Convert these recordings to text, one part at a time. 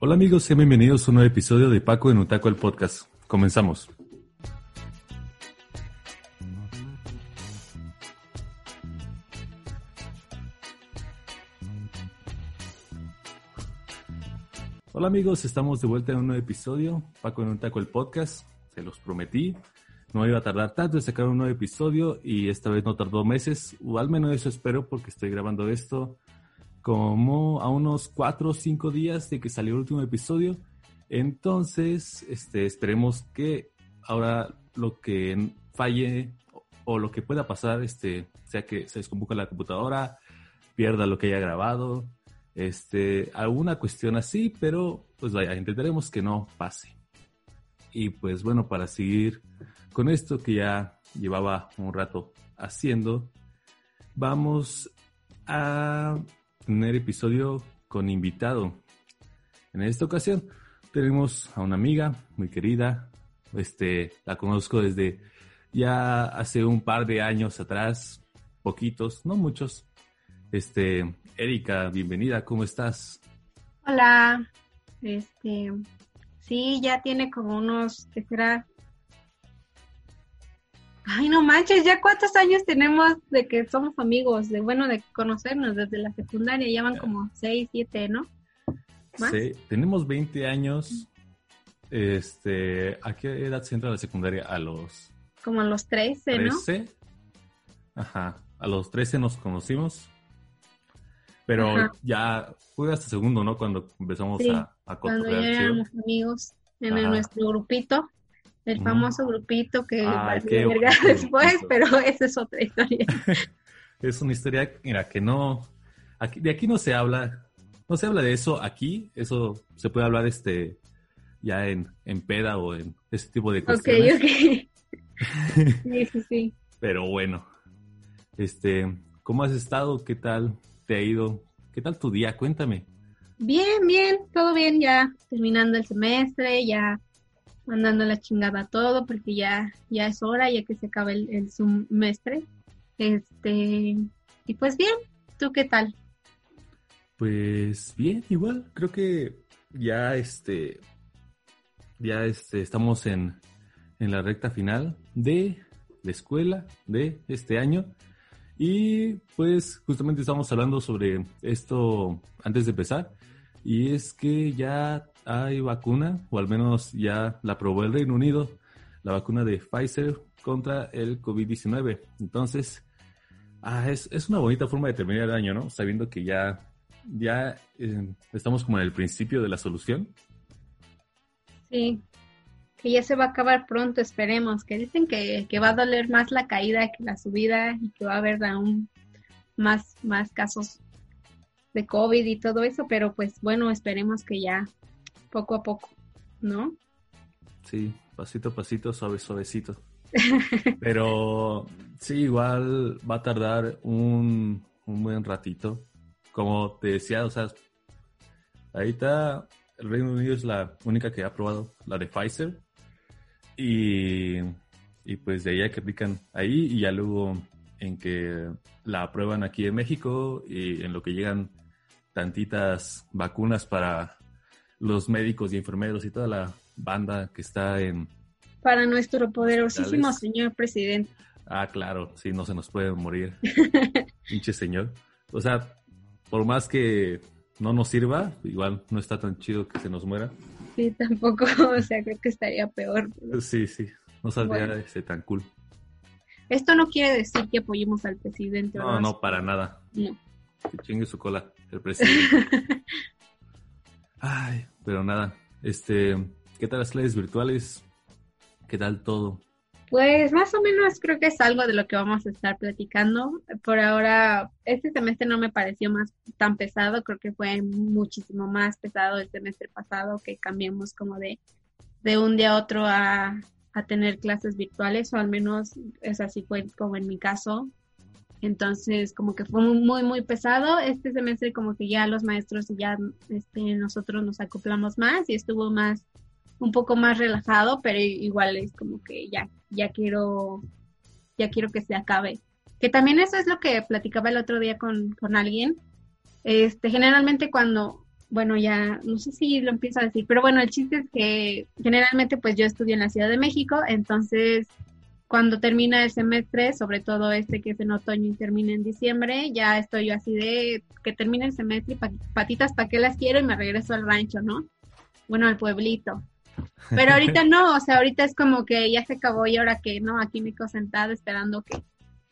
Hola amigos, sean bienvenidos a un nuevo episodio de Paco en Utaco el Podcast. Comenzamos. Hola amigos, estamos de vuelta en un nuevo episodio, Paco en Utaco el Podcast. Se los prometí, no iba a tardar tanto en sacar un nuevo episodio y esta vez no tardó meses, o al menos eso espero porque estoy grabando esto como a unos cuatro o cinco días de que salió el último episodio. Entonces, este, esperemos que ahora lo que falle o lo que pueda pasar, este, sea que se descomponga la computadora, pierda lo que haya grabado, este, alguna cuestión así, pero pues vaya, intentaremos que no pase. Y pues bueno, para seguir con esto que ya llevaba un rato haciendo, vamos a episodio con invitado. En esta ocasión tenemos a una amiga muy querida. Este, la conozco desde ya hace un par de años atrás, poquitos, no muchos. Este, Erika, bienvenida, ¿cómo estás? Hola, este, sí, ya tiene como unos, ¿qué será? Ay, no manches, ya cuántos años tenemos de que somos amigos, de bueno, de conocernos desde la secundaria, ya van como 6, 7, ¿no? Sí, tenemos 20 años. Este, ¿a qué edad se entra la secundaria? A los... Como a los 13, ¿no? 13. Ajá, a los 13 nos conocimos. Pero ya fue hasta segundo, ¿no? Cuando empezamos a, a Cuando ya éramos amigos en nuestro grupito el famoso grupito que va a después, pero esa es otra historia. es una historia, mira, que no, aquí, de aquí no se habla, no se habla de eso aquí, eso se puede hablar este ya en, en peda o en ese tipo de cuestiones. Ok, ok. sí, sí, sí. Pero bueno, este, ¿cómo has estado? ¿Qué tal te ha ido? ¿Qué tal tu día? Cuéntame. Bien, bien, todo bien ya, terminando el semestre, ya mandando la chingada todo porque ya, ya es hora, ya que se acaba el, semestre. Este, y pues bien, ¿tú qué tal? Pues bien, igual, creo que ya este, ya este, estamos en, en la recta final de la escuela de este año. Y pues justamente estamos hablando sobre esto antes de empezar. Y es que ya hay vacuna, o al menos ya la aprobó el Reino Unido, la vacuna de Pfizer contra el COVID-19. Entonces, ah, es, una bonita forma de terminar el año, ¿no? Sabiendo que ya, ya eh, estamos como en el principio de la solución. Sí, que ya se va a acabar pronto, esperemos. Que dicen que, que va a doler más la caída que la subida y que va a haber aún más, más casos de COVID y todo eso, pero pues bueno, esperemos que ya poco a poco, ¿no? Sí, pasito a pasito, suave, suavecito. Pero sí, igual va a tardar un, un buen ratito. Como te decía, o sea, ahorita el Reino Unido es la única que ha aprobado la de Pfizer. Y, y pues de ahí que aplican ahí y ya luego en que la aprueban aquí en México y en lo que llegan tantitas vacunas para los médicos y enfermeros y toda la banda que está en... Para nuestro poderosísimo señor presidente. Ah, claro, sí, no se nos puede morir. Pinche señor. O sea, por más que no nos sirva, igual no está tan chido que se nos muera. Sí, tampoco, o sea, creo que estaría peor. Sí, sí, no saldría ese tan cool. Esto no quiere decir que apoyemos al presidente. No, no, para nada. No. Que chingue su cola el presidente. Ay, pero nada. Este, ¿qué tal las clases virtuales? ¿Qué tal todo? Pues más o menos creo que es algo de lo que vamos a estar platicando. Por ahora, este semestre no me pareció más tan pesado, creo que fue muchísimo más pesado el semestre pasado que cambiamos como de, de un día a otro a, a tener clases virtuales, o al menos es así fue como en mi caso. Entonces, como que fue muy, muy pesado. Este semestre como que ya los maestros y ya este, nosotros nos acoplamos más y estuvo más, un poco más relajado, pero igual es como que ya, ya quiero, ya quiero que se acabe. Que también eso es lo que platicaba el otro día con, con alguien. Este, generalmente cuando bueno, ya no sé si lo empiezo a decir, pero bueno, el chiste es que generalmente pues yo estudio en la Ciudad de México, entonces cuando termina el semestre, sobre todo este que es en otoño y termina en diciembre, ya estoy yo así de que termine el semestre y patitas para qué las quiero y me regreso al rancho, ¿no? Bueno, al pueblito. Pero ahorita no, o sea, ahorita es como que ya se acabó y ahora que no, aquí me quedo sentada esperando que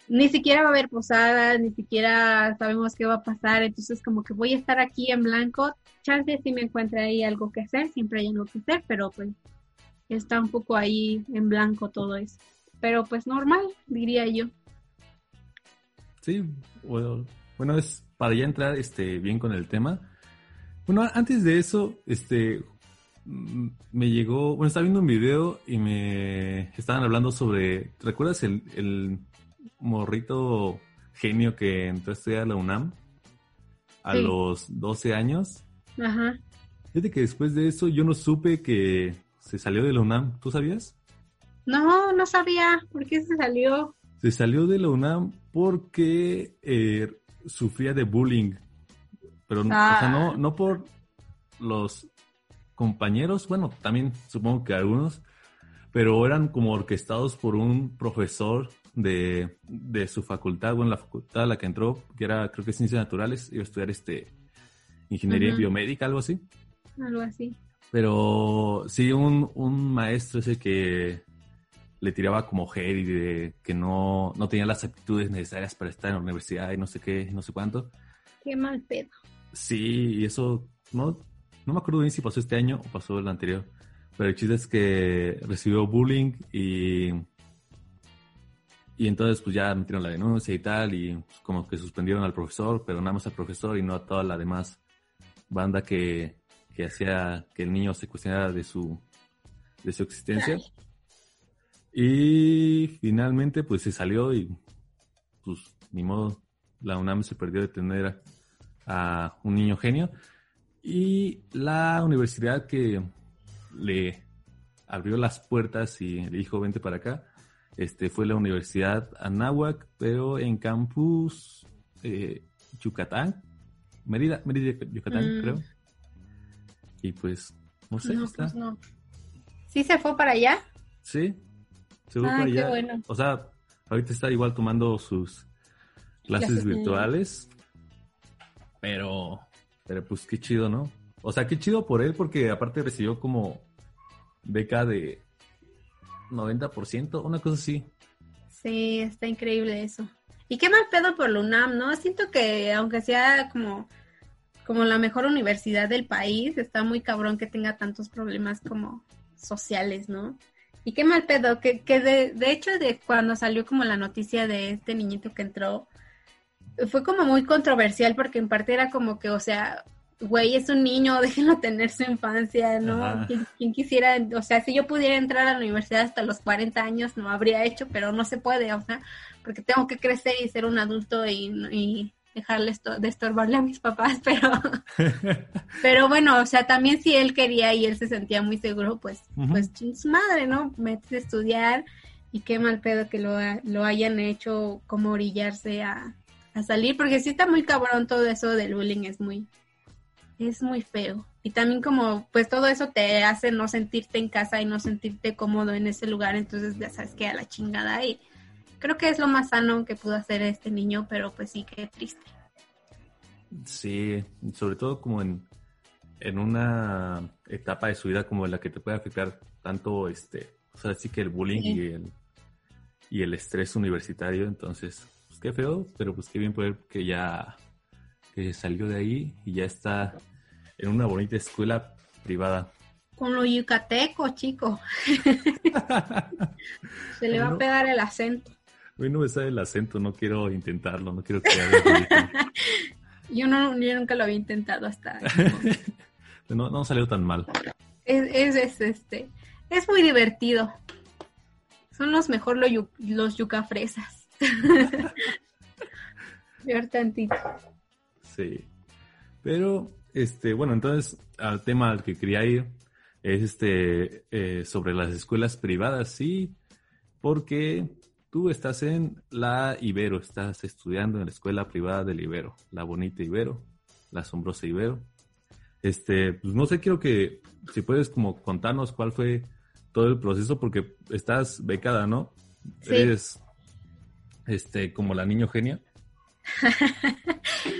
ni siquiera va a haber posadas, ni siquiera sabemos qué va a pasar, entonces como que voy a estar aquí en blanco, chance si me encuentre ahí algo que hacer, siempre hay algo que hacer, pero pues está un poco ahí en blanco todo eso. Pero pues normal, diría yo. Sí, bueno, bueno es para ya entrar este bien con el tema. Bueno, antes de eso, este mm, me llegó, bueno, estaba viendo un video y me estaban hablando sobre, ¿recuerdas el, el morrito genio que entró a estudiar a la UNAM a los 12 años. Ajá. Fíjate que después de eso yo no supe que se salió de la UNAM. ¿Tú sabías? No, no sabía. ¿Por qué se salió? Se salió de la UNAM porque eh, sufría de bullying. Pero no, o sea, no, ah. no por los compañeros, bueno, también supongo que algunos, pero eran como orquestados por un profesor de, de, su facultad, bueno, la facultad a la que entró, que era, creo que Ciencias Naturales, iba a estudiar este, Ingeniería Biomédica, algo así. Algo así. Pero sí, un, un maestro ese que le tiraba como hate y de que no, no tenía las aptitudes necesarias para estar en la universidad y no sé qué, no sé cuánto. Qué mal pedo. Sí, y eso, no, no me acuerdo bien si pasó este año o pasó el anterior, pero el chiste es que recibió bullying y y entonces pues ya metieron la denuncia y tal, y pues, como que suspendieron al profesor, pero nada más al profesor y no a toda la demás banda que, que hacía que el niño se cuestionara de su, de su existencia. Y finalmente pues se salió y pues ni modo, la UNAM se perdió de tener a un niño genio. Y la universidad que le abrió las puertas y le dijo vente para acá, este, fue la Universidad Anáhuac, pero en campus eh, Yucatán, Mérida, Mérida, Yucatán, mm. creo. Y pues, no sé, Pues no. ¿Sí se fue para allá? Sí, se fue ah, para allá. Bueno. O sea, ahorita está igual tomando sus clases virtuales, pero, pero pues qué chido, ¿no? O sea, qué chido por él porque aparte recibió como beca de 90%, una cosa así. Sí, está increíble eso. Y qué mal pedo por la UNAM, ¿no? Siento que aunque sea como, como la mejor universidad del país, está muy cabrón que tenga tantos problemas como sociales, ¿no? Y qué mal pedo, que, que de, de hecho de cuando salió como la noticia de este niñito que entró, fue como muy controversial porque en parte era como que, o sea, güey, es un niño, déjenlo tener su infancia, ¿no? ¿Quién, quisiera, o sea, si yo pudiera entrar a la universidad hasta los 40 años, no habría hecho, pero no se puede, o sea, porque tengo que crecer y ser un adulto y, y dejarle esto, de estorbarle a mis papás, pero, pero bueno, o sea, también si él quería y él se sentía muy seguro, pues, pues su madre, ¿no? Mete a estudiar y qué mal pedo que lo, lo hayan hecho como orillarse a, a salir, porque sí está muy cabrón todo eso del bullying, es muy, es muy feo. Y también como, pues todo eso te hace no sentirte en casa y no sentirte cómodo en ese lugar, entonces ya sabes que a la chingada. Y creo que es lo más sano que pudo hacer este niño, pero pues sí que triste. Sí, sobre todo como en, en una etapa de su vida como en la que te puede afectar tanto este, o sea, sí que el bullying y el y el estrés universitario, entonces, pues qué feo, pero pues qué bien poder que ya que salió de ahí y ya está en una bonita escuela privada. Con lo yucateco, chico. Se le va a pegar el acento. Hoy no me sale el acento, no quiero intentarlo, no quiero crear yo, no, yo nunca lo había intentado hasta. no, no salió tan mal. Es, es, este, es muy divertido. Son los mejor los yucafresas. Ver tantito. Sí. Pero, este, bueno, entonces al tema al que quería ir es este eh, sobre las escuelas privadas, sí, porque tú estás en la Ibero, estás estudiando en la escuela privada del Ibero, la bonita Ibero, la asombrosa Ibero. Este, pues no sé, quiero que si puedes como contarnos cuál fue todo el proceso, porque estás becada, ¿no? Sí. Eres este, como la niño genia.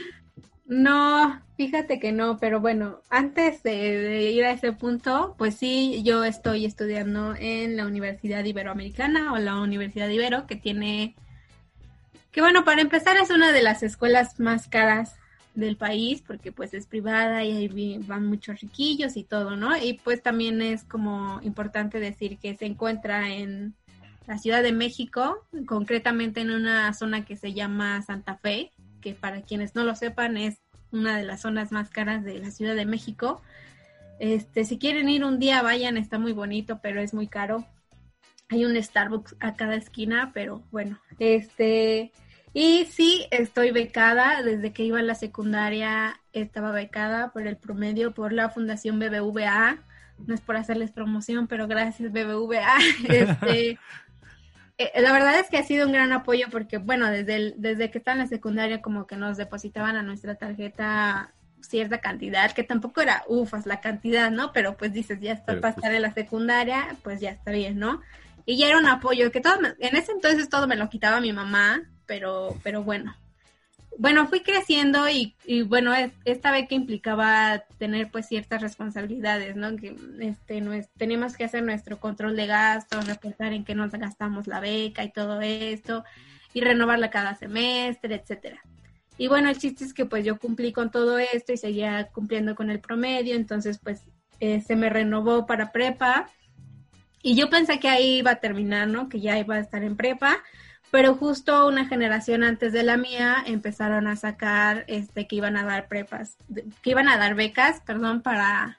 no, fíjate que no, pero bueno, antes de, ir a ese punto, pues sí, yo estoy estudiando en la Universidad Iberoamericana o la Universidad Ibero, que tiene, que bueno, para empezar es una de las escuelas más caras del país, porque pues es privada y ahí van muchos riquillos y todo, ¿no? Y pues también es como importante decir que se encuentra en la Ciudad de México, concretamente en una zona que se llama Santa Fe, que para quienes no lo sepan es una de las zonas más caras de la Ciudad de México. Este, si quieren ir un día, vayan, está muy bonito, pero es muy caro. Hay un Starbucks a cada esquina, pero bueno, este, y sí, estoy becada, desde que iba a la secundaria estaba becada por el promedio por la Fundación BBVA. No es por hacerles promoción, pero gracias BBVA. Este, eh, la verdad es que ha sido un gran apoyo porque, bueno, desde, desde que está en la secundaria como que nos depositaban a nuestra tarjeta cierta cantidad, que tampoco era ufas la cantidad, ¿no? Pero pues dices, ya está para estar en la secundaria, pues ya está bien, ¿no? Y ya era un apoyo que todo, en ese entonces todo me lo quitaba mi mamá, pero, pero bueno, bueno, fui creciendo y, y, bueno, esta que implicaba tener pues ciertas responsabilidades, ¿no? Que este, no es, teníamos que hacer nuestro control de gastos, reportar en qué nos gastamos la beca y todo esto, y renovarla cada semestre, etcétera. Y bueno, el chiste es que pues yo cumplí con todo esto y seguía cumpliendo con el promedio, entonces pues eh, se me renovó para prepa y yo pensé que ahí iba a terminar, ¿no? Que ya iba a estar en prepa, pero justo una generación antes de la mía empezaron a sacar este que iban a dar prepas, que iban a dar becas, perdón, para,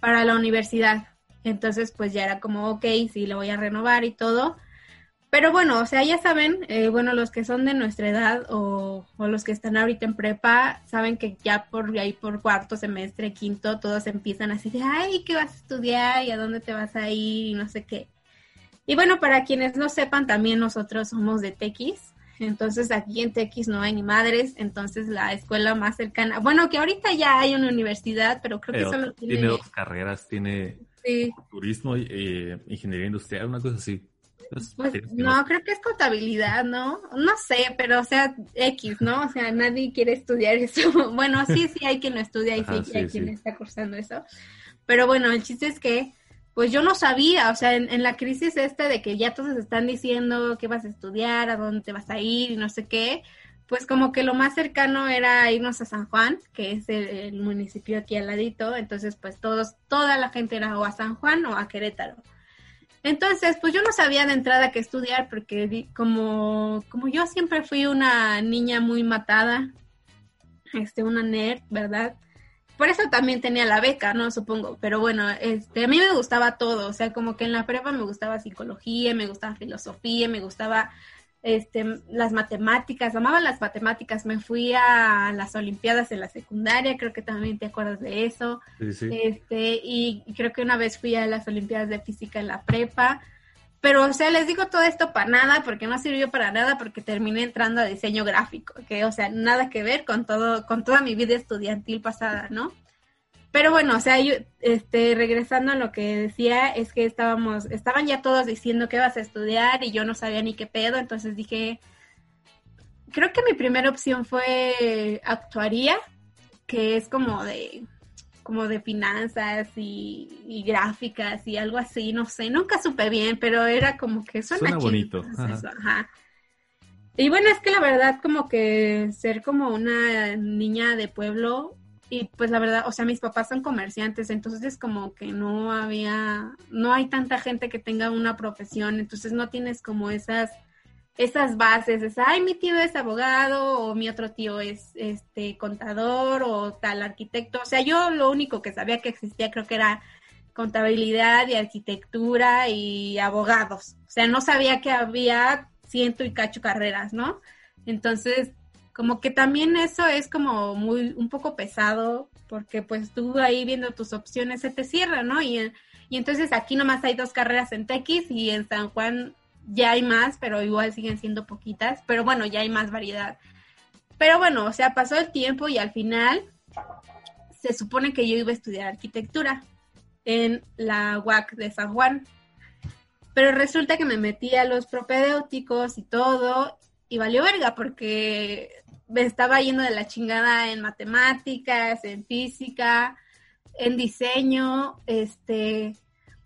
para la universidad. Entonces, pues ya era como, ok, sí, lo voy a renovar y todo. Pero bueno, o sea, ya saben, eh, bueno, los que son de nuestra edad o, o, los que están ahorita en prepa, saben que ya por ahí por cuarto semestre, quinto, todos empiezan así de, ay, ¿qué vas a estudiar? ¿Y a dónde te vas a ir? Y no sé qué. Y bueno, para quienes no sepan, también nosotros somos de Tequis. Entonces aquí en Tequis no hay ni madres, entonces la escuela más cercana, bueno, que ahorita ya hay una universidad, pero creo que solo tiene... Tiene dos carreras, tiene turismo y eh, ingeniería industrial, una cosa así. Pues, no, creo que es contabilidad, ¿no? No sé, pero o sea, X, ¿no? O sea, nadie quiere estudiar eso. bueno, sí, sí hay quien lo estudia y sí, hay quien está cursando eso. Pero bueno, el chiste es que pues yo no sabía, o sea, en, la crisis esta de que ya todos están diciendo qué vas a estudiar, a dónde te vas a ir y no sé qué, pues como que lo más cercano era irnos a San Juan, que es el, municipio aquí al ladito, entonces pues todos, toda la gente era o a San Juan o a Querétaro. Entonces, pues yo no sabía de entrada qué estudiar porque como, como yo siempre fui una niña muy matada, este, una nerd, ¿verdad? Por eso también tenía la beca, ¿no? Supongo. Pero bueno, este, a mí me gustaba todo. O sea, como que en la prepa me gustaba psicología, me gustaba filosofía, me gustaba este, las matemáticas, amaba las matemáticas. Me fui a las Olimpiadas en la secundaria, creo que también te acuerdas de eso. Sí, sí. Este, y creo que una vez fui a las Olimpiadas de Física en la prepa. Pero, o sea, les digo todo esto para nada, porque no sirvió para nada, porque terminé entrando a diseño gráfico, que, o sea, nada que ver con todo, con toda mi vida estudiantil pasada, ¿no? Pero bueno, o sea, yo, este, regresando a lo que decía, es que estábamos, estaban ya todos diciendo que vas a estudiar y yo no sabía ni qué pedo, entonces dije, creo que mi primera opción fue actuaría, que es como de como de finanzas y, gráficas y algo así, no sé, nunca supe bien, pero era como que suena, bonito. Y bueno, es que la verdad como que ser como una niña de pueblo y pues la verdad, o sea, mis papás son comerciantes, entonces es como que no había, no hay tanta gente que tenga una profesión, entonces no tienes como esas esas bases, es, ay, mi tío es abogado o mi otro tío es este contador o tal arquitecto. O sea, yo lo único que sabía que existía creo que era contabilidad y arquitectura y abogados. O sea, no sabía que había ciento y cacho carreras, ¿no? Entonces, como que también eso es como muy, un poco pesado, porque pues tú ahí viendo tus opciones se te cierra, ¿no? Y, y entonces aquí nomás hay dos carreras en TX y en San Juan ya hay más, pero igual siguen siendo poquitas, pero bueno, ya hay más variedad. Pero bueno, o sea, pasó el tiempo y al final se supone que yo iba a estudiar arquitectura en la UAC de San Juan. Pero resulta que me metí a los propedéuticos y todo, y valió verga, porque me estaba yendo de la chingada en matemáticas, en física, en diseño, este,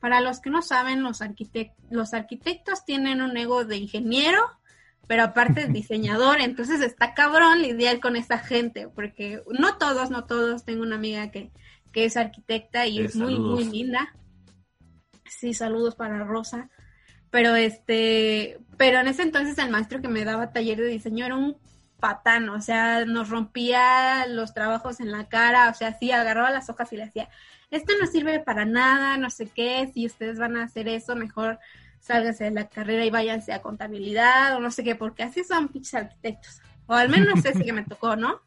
para los que no saben, los, los arquitectos tienen un ego de ingeniero, pero aparte es diseñador, entonces está cabrón lidiar con esa gente, porque no todos, no todos, tengo una amiga que, que es arquitecta y es muy, muy linda. Sí, saludos para Rosa. Pero este, pero en ese entonces el maestro que me daba taller de diseño era un patán, o sea, nos rompía los trabajos en la cara, o sea, sí, agarraba las hojas y le decía, esto no sirve para nada, no sé qué, si ustedes van a hacer eso, mejor sálganse de la carrera y váyanse a contabilidad o no sé qué, porque así son pinches arquitectos. O al menos si que me tocó, ¿no?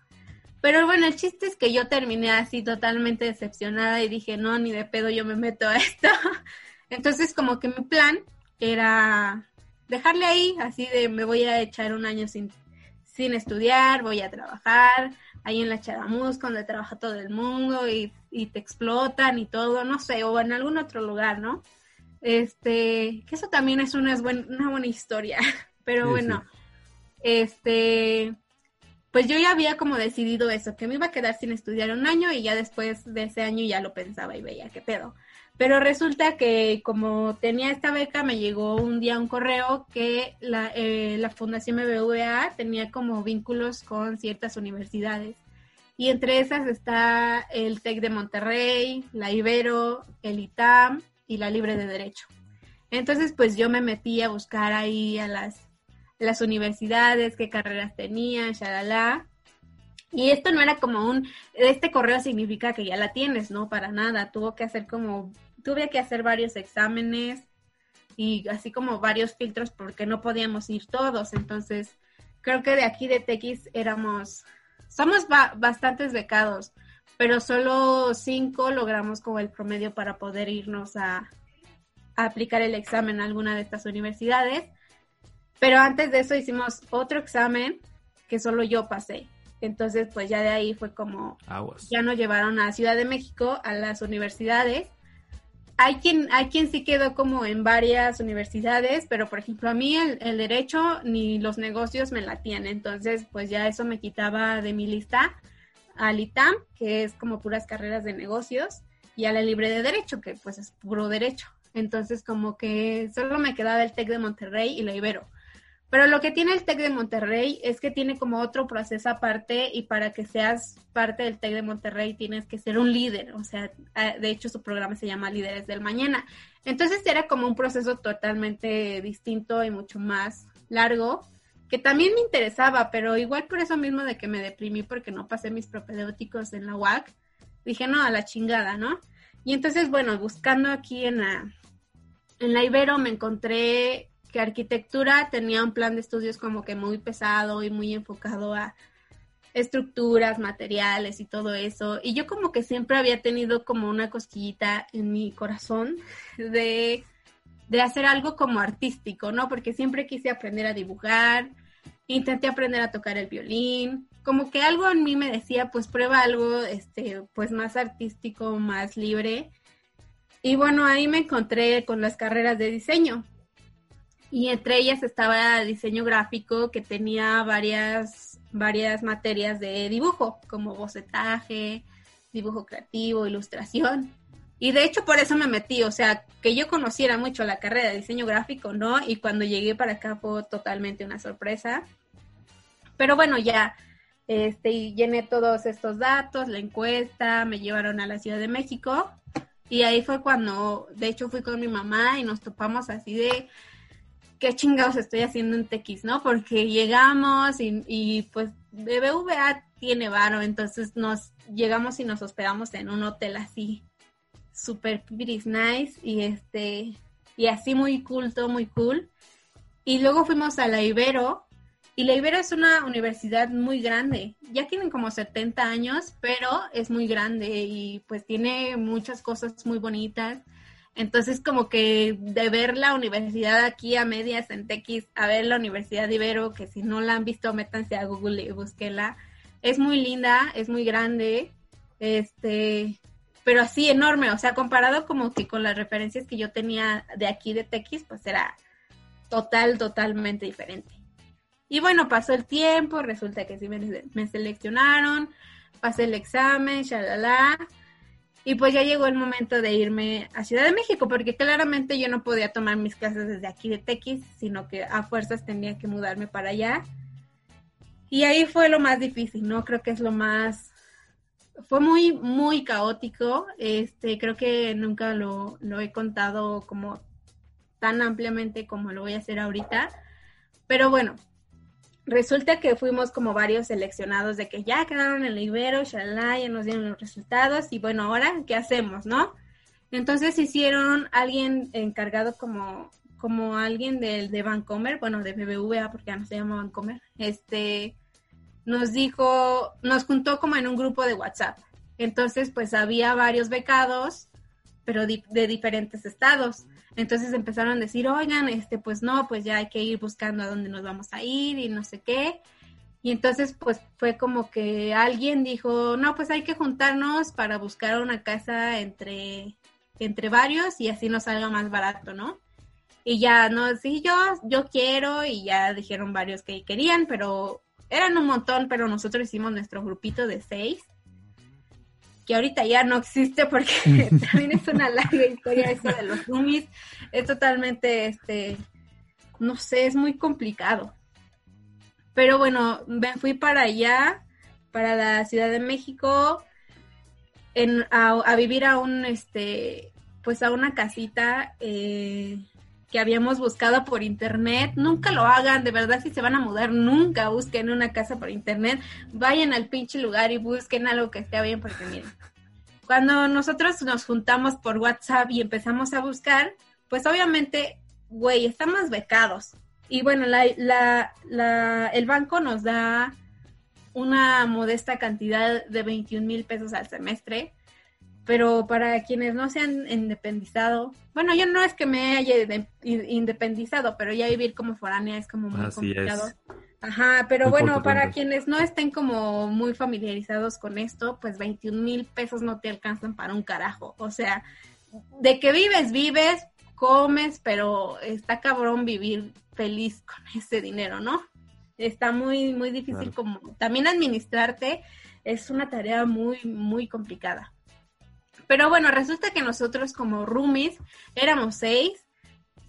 Pero bueno, el chiste es que yo terminé así totalmente decepcionada y dije, no, ni de pedo yo me meto a esto. Entonces como que mi plan era dejarle ahí, así de me voy a echar un año sin, sin estudiar, voy a trabajar ahí en la Charamusca, donde trabaja todo el mundo y, te explotan y todo, no sé, o en algún otro lugar, ¿no? Este, que eso también es una, una buena historia, pero bueno, este, pues yo ya había como decidido eso, que me iba a quedar sin estudiar un año y ya después de ese año ya lo pensaba y veía qué pedo. Pero resulta que como tenía esta beca, me llegó un día un correo que la, eh, la Fundación BBVA tenía como vínculos con ciertas universidades. Y entre esas está el TEC de Monterrey, la Ibero, el ITAM y la Libre de Derecho. Entonces, pues yo me metí a buscar ahí a las, las universidades, qué carreras tenían, shalala. Y esto no era como un, este correo significa que ya la tienes, ¿no? Para nada, tuvo que hacer como tuve que hacer varios exámenes y así como varios filtros porque no podíamos ir todos. Entonces, creo que de aquí de TX éramos, somos bastantes becados, pero solo cinco logramos como el promedio para poder irnos a, a aplicar el examen a alguna de estas universidades. Pero antes de eso hicimos otro examen que solo yo pasé. Entonces, pues ya de ahí fue como, ya nos llevaron a Ciudad de México, a las universidades, hay quien, hay quien sí quedó como en varias universidades, pero por ejemplo a mí el, derecho ni los negocios me latían, entonces pues ya eso me quitaba de mi lista al ITAM, que es como puras carreras de negocios, y a la libre de derecho, que pues es puro derecho. Entonces como que solo me quedaba el TEC de Monterrey y la Ibero. Pero lo que tiene el TEC de Monterrey es que tiene como otro proceso aparte y para que seas parte del TEC de Monterrey tienes que ser un líder, o sea, de hecho su programa se llama Líderes del Mañana. Entonces era como un proceso totalmente distinto y mucho más largo, que también me interesaba, pero igual por eso mismo de que me deprimí porque no pasé mis propedéuticos en la UAC, dije, no, a la chingada, ¿no? Y entonces, bueno, buscando aquí en la, en la Ibero me encontré que arquitectura tenía un plan de estudios como que muy pesado y muy enfocado a estructuras, materiales y todo eso. Y yo como que siempre había tenido como una cosquillita en mi corazón de, de hacer algo como artístico, ¿no? Porque siempre quise aprender a dibujar, intenté aprender a tocar el violín, como que algo en mí me decía, pues prueba algo, este, pues más artístico, más libre. Y bueno, ahí me encontré con las carreras de diseño y entre ellas estaba diseño gráfico que tenía varias, varias materias de dibujo, como bocetaje, dibujo creativo, ilustración. Y de hecho por eso me metí, o sea, que yo conociera mucho la carrera de diseño gráfico, ¿no? Y cuando llegué para acá fue totalmente una sorpresa. Pero bueno, ya este, llené todos estos datos, la encuesta, me llevaron a la Ciudad de México y ahí fue cuando, de hecho fui con mi mamá y nos topamos así de, qué chingados estoy haciendo en TX, ¿no? Porque llegamos y, y pues BBVA tiene varo, entonces nos llegamos y nos hospedamos en un hotel así, super nice y este, y así muy culto, muy cool. Y luego fuimos a la Ibero, y la Ibero es una universidad muy grande. Ya tienen como 70 años, pero es muy grande y pues tiene muchas cosas muy bonitas. Entonces, como que de ver la universidad aquí a medias en TX, a ver la Universidad de Ibero, que si no la han visto, métanse a Google y búsquenla. Es muy linda, es muy grande. Este, pero así enorme, o sea, comparado como que con las referencias que yo tenía de aquí de Tequis, pues era total, totalmente diferente. Y bueno, pasó el tiempo, resulta que sí me, me seleccionaron, pasé el examen, shalala, y pues ya llegó el momento de irme a Ciudad de México, porque claramente yo no podía tomar mis clases desde aquí de Tequis, sino que a fuerzas tenía que mudarme para allá. Y ahí fue lo más difícil, ¿no? Creo que es lo más... Fue muy, muy caótico. Este, creo que nunca lo, lo he contado como tan ampliamente como lo voy a hacer ahorita. Pero bueno, resulta que fuimos como varios seleccionados de que ya quedaron en el Ibero, shalala, ya nos dieron los resultados y bueno, ahora, ¿qué hacemos, no? Entonces hicieron alguien encargado como, como alguien del de Vancomer, bueno, de BBVA, porque ya no se llama Vancomer, este, nos dijo, nos juntó como en un grupo de WhatsApp. Entonces, pues había varios becados, pero de diferentes estados. Entonces empezaron a decir, oigan, este, pues no, pues ya hay que ir buscando a dónde nos vamos a ir y no sé qué. Y entonces, pues fue como que alguien dijo, no, pues hay que juntarnos para buscar una casa entre, entre varios y así nos salga más barato, ¿no? Y ya, no, sí, yo, yo quiero, y ya dijeron varios que querían, pero eran un montón, pero nosotros hicimos nuestro grupito de seis que ahorita ya no existe porque también es una larga historia eso de los roomies. Es totalmente, este, no sé, es muy complicado. Pero bueno, me fui para allá, para la Ciudad de México, en, a, vivir a un, este, pues a una casita eh, que habíamos buscado por internet. Nunca lo hagan, de verdad, si se van a mudar, nunca busquen una casa por internet. Vayan al pinche lugar y busquen algo que esté bien, porque miren, cuando nosotros nos juntamos por WhatsApp y empezamos a buscar, pues obviamente, güey, estamos becados. Y bueno, la, la, la, el banco nos da una modesta cantidad de 21 mil pesos al semestre pero para quienes no se han independizado, bueno, yo no es que me haya independizado, pero ya vivir como foránea es como muy complicado. Ajá, pero bueno, para quienes no estén como muy familiarizados con esto, pues 21 mil pesos no te alcanzan para un carajo. O sea, de que vives, vives, comes, pero está cabrón vivir feliz con ese dinero, ¿no? Está muy, muy difícil como también administrarte es una tarea muy, muy complicada. Pero bueno, resulta que nosotros como roomies éramos seis,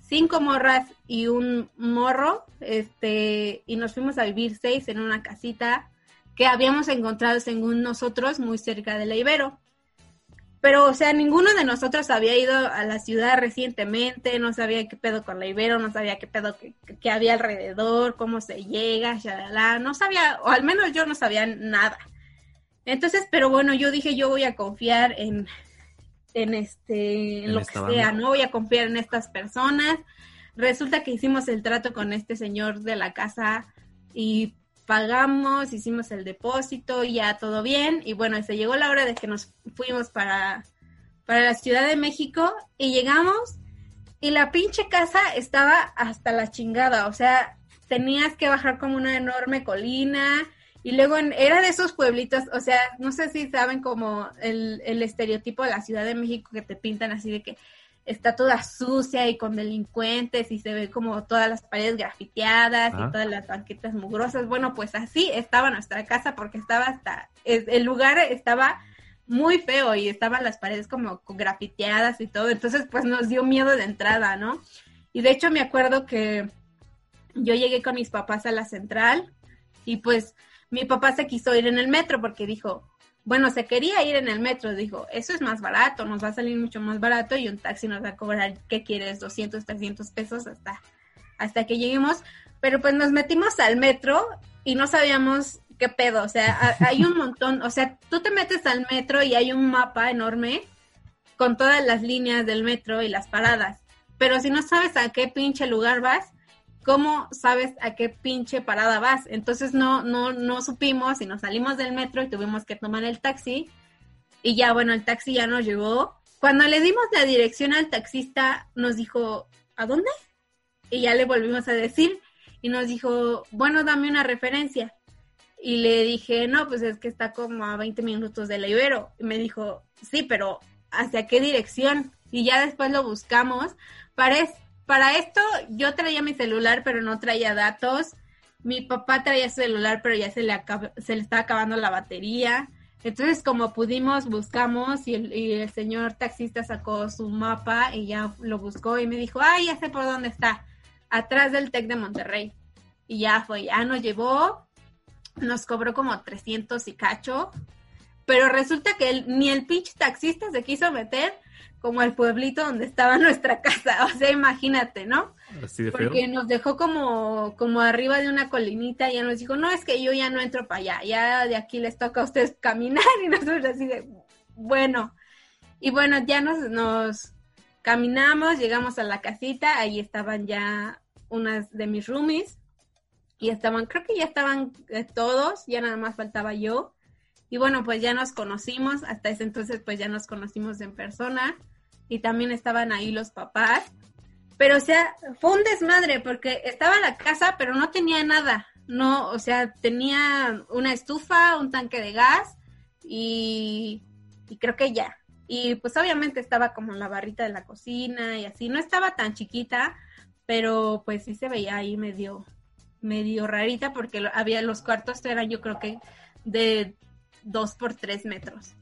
cinco morras y un morro, este, y nos fuimos a vivir seis en una casita que habíamos encontrado según nosotros muy cerca de la Ibero. Pero, o sea, ninguno de nosotros había ido a la ciudad recientemente, no sabía qué pedo con la Ibero, no sabía qué pedo que, había alrededor, cómo se llega, shalala, no sabía, o al menos yo no sabía nada. Entonces, pero bueno, yo dije, yo voy a confiar en, en este, en lo que sea, no voy a confiar en estas personas. Resulta que hicimos el trato con este señor de la casa y pagamos, hicimos el depósito, ya todo bien. Y bueno, se llegó la hora de que nos fuimos para, para la Ciudad de México y llegamos y la pinche casa estaba hasta la chingada, o sea, tenías que bajar como una enorme colina y luego era de esos pueblitos, o sea, no sé si saben como el, el estereotipo de la Ciudad de México que te pintan así de que está toda sucia y con delincuentes y se ve como todas las paredes grafiteadas y todas las banquetas mugrosas. Bueno, pues así estaba nuestra casa porque estaba hasta, el lugar estaba muy feo y estaban las paredes como grafiteadas y todo. Entonces, pues nos dio miedo de entrada, ¿no? Y de hecho me acuerdo que yo llegué con mis papás a la central y pues mi papá se quiso ir en el metro porque dijo, bueno, se quería ir en el metro, dijo, eso es más barato, nos va a salir mucho más barato y un taxi nos va a cobrar, ¿qué quieres? 200, 300 pesos hasta, hasta que lleguemos. Pero pues nos metimos al metro y no sabíamos qué pedo, o sea, hay un montón, o sea, tú te metes al metro y hay un mapa enorme con todas las líneas del metro y las paradas. Pero si no sabes a qué pinche lugar vas, ¿cómo sabes a qué pinche parada vas? Entonces no, no, no supimos y nos salimos del metro y tuvimos que tomar el taxi. Y ya, bueno, el taxi ya nos llevó. Cuando le dimos la dirección al taxista, nos dijo, ¿a dónde? Y ya le volvimos a decir y nos dijo, bueno, dame una referencia. y le dije, no, pues es que está como a 20 minutos de la Ibero. Y me dijo, sí, pero ¿hacia qué dirección? Y ya después lo buscamos. Para, para esto yo traía mi celular, pero no traía datos. Mi papá traía su celular, pero ya se le, se le estaba acabando la batería. Entonces, como pudimos, buscamos y el, el, señor taxista sacó su mapa y ya lo buscó y me dijo, ay, ya sé por dónde está, atrás del TEC de Monterrey. Y ya fue, ya nos llevó, nos cobró como 300 y cacho, pero resulta que ni el pinche taxista se quiso meter como al pueblito donde estaba nuestra casa, o sea, imagínate, ¿no? Porque nos dejó como, como arriba de una colinita y ya nos dijo, no, es que yo ya no entro para allá, ya de aquí les toca a ustedes caminar y nosotros así de, bueno, y bueno, ya nos, nos caminamos, llegamos a la casita, ahí estaban ya unas de mis roomies y estaban, creo que ya estaban eh, todos, ya nada más faltaba yo. Y bueno, pues ya nos conocimos, hasta ese entonces pues ya nos conocimos en persona y también estaban ahí los papás. Pero o sea, fue un desmadre porque estaba la casa, pero no tenía nada. No, o sea, tenía una estufa, un tanque de gas y, y creo que ya. Y pues obviamente estaba como la barrita de la cocina y así. No estaba tan chiquita, pero pues sí se veía ahí medio, medio rarita porque había los cuartos eran yo creo que de dos por tres metros.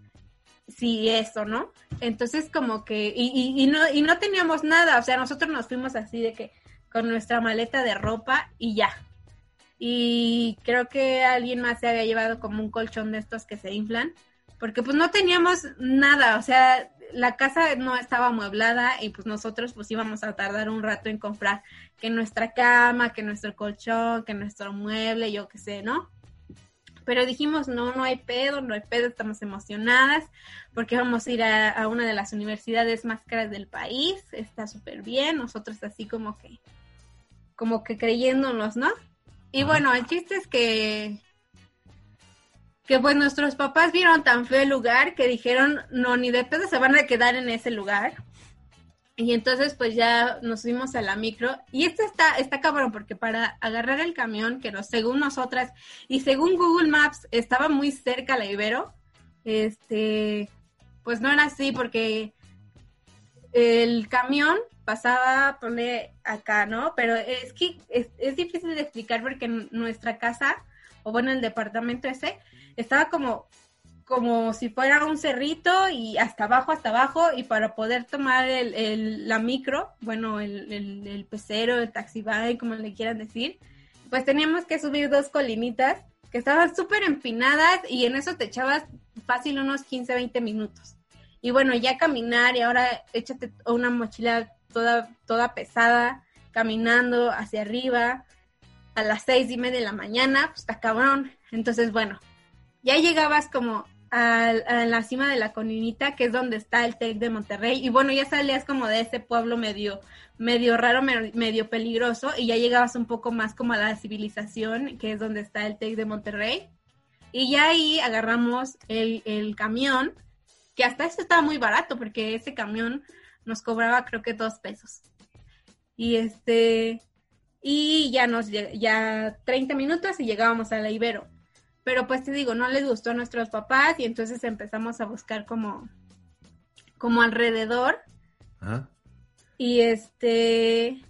Sí, eso, ¿no? Entonces como que, y, y, no, y no teníamos nada, o sea, nosotros nos fuimos así de que con nuestra maleta de ropa y ya. Y creo que alguien más se había llevado como un colchón de estos que se inflan, porque pues no teníamos nada, o sea, la casa no estaba amueblada y pues nosotros pues íbamos a tardar un rato en comprar que nuestra cama, que nuestro colchón, que nuestro mueble, yo qué sé, ¿no? Pero dijimos, no, no hay pedo, no hay pedo, estamos emocionadas porque vamos a ir a, una de las universidades más caras del país, está súper bien, nosotros así como que, como que creyéndonos, ¿no? Y bueno, el chiste es que, que pues nuestros papás vieron tan feo el lugar que dijeron, no, ni de pedo se van a quedar en ese lugar. Y entonces pues ya nos fuimos a la micro y esto está, está cabrón porque para agarrar el camión, que según nosotras y según Google Maps estaba muy cerca la Ibero, este, pues no era así porque el camión pasaba, pone acá, ¿no? Pero es que es, es difícil de explicar porque nuestra casa, o bueno, el departamento ese, estaba como como si fuera un cerrito y hasta abajo, hasta abajo, y para poder tomar el, la micro, bueno, el, el, el pecero, el como le quieran decir, pues teníamos que subir dos colinitas que estaban súper empinadas y en eso te echabas fácil unos 15, 20 minutos. Y bueno, ya caminar y ahora échate una mochila toda, toda pesada, caminando hacia arriba a las seis y media de la mañana, pues está cabrón. Entonces, bueno, ya llegabas como a, la cima de la coninita, que es donde está el TEC de Monterrey. Y bueno, ya salías como de ese pueblo medio, medio raro, medio peligroso, y ya llegabas un poco más como a la civilización, que es donde está el TEC de Monterrey. Y ya ahí agarramos el, el camión, que hasta eso estaba muy barato, porque ese camión nos cobraba creo que dos pesos. Y este, y ya nos, ya 30 minutos y llegábamos a la Ibero pero pues te digo, no les gustó a nuestros papás y entonces empezamos a buscar como, como alrededor. Y este,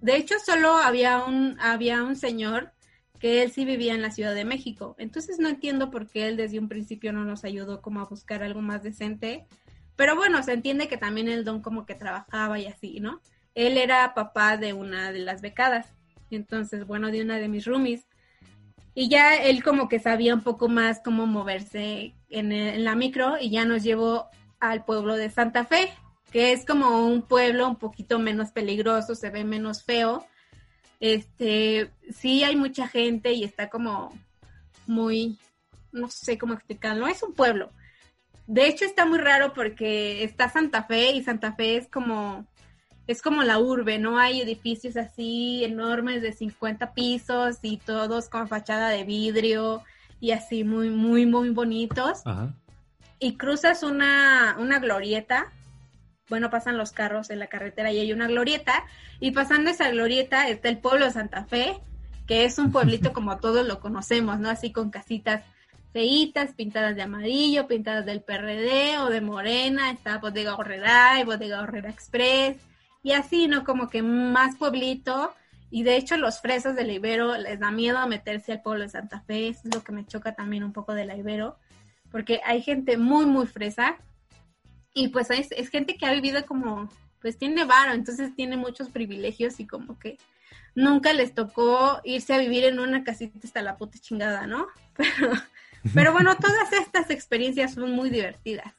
de hecho solo había un, había un señor que él sí vivía en la Ciudad de México. Entonces no entiendo por qué él desde un principio no nos ayudó como a buscar algo más decente. Pero bueno, se entiende que también el don como que trabajaba y así, ¿no? Él era papá de una de las becadas. Entonces, bueno, de una de mis roomies. Y ya él como que sabía un poco más cómo moverse en, la micro y ya nos llevó al pueblo de Santa Fe, que es como un pueblo un poquito menos peligroso, se ve menos feo. Este, sí hay mucha gente y está como muy, no sé cómo explicarlo, es un pueblo. De hecho está muy raro porque está Santa Fe y Santa Fe es como es como la urbe, ¿no? Hay edificios así enormes de 50 pisos y todos con fachada de vidrio y así muy, muy, muy bonitos. Y cruzas una, una glorieta. Bueno, pasan los carros en la carretera y hay una glorieta. Y pasando esa glorieta está el pueblo de Santa Fe. que es un pueblito como todos lo conocemos, ¿no? Así con casitas feitas, pintadas de amarillo, pintadas del PRD o de Morena, está Bodega Horrera y Bodega Horrera Express, y así, ¿no? Como que más pueblito, y de hecho los fresas del Ibero les da miedo meterse al pueblo de Santa Fe, es lo que me choca también un poco del Ibero, porque hay gente muy, muy fresa, y pues es, es gente que ha vivido como, pues tiene varo, entonces tiene muchos privilegios y como que nunca les tocó irse a vivir en una casita hasta la puta chingada, ¿no? Pero, pero bueno, todas estas experiencias son muy divertidas.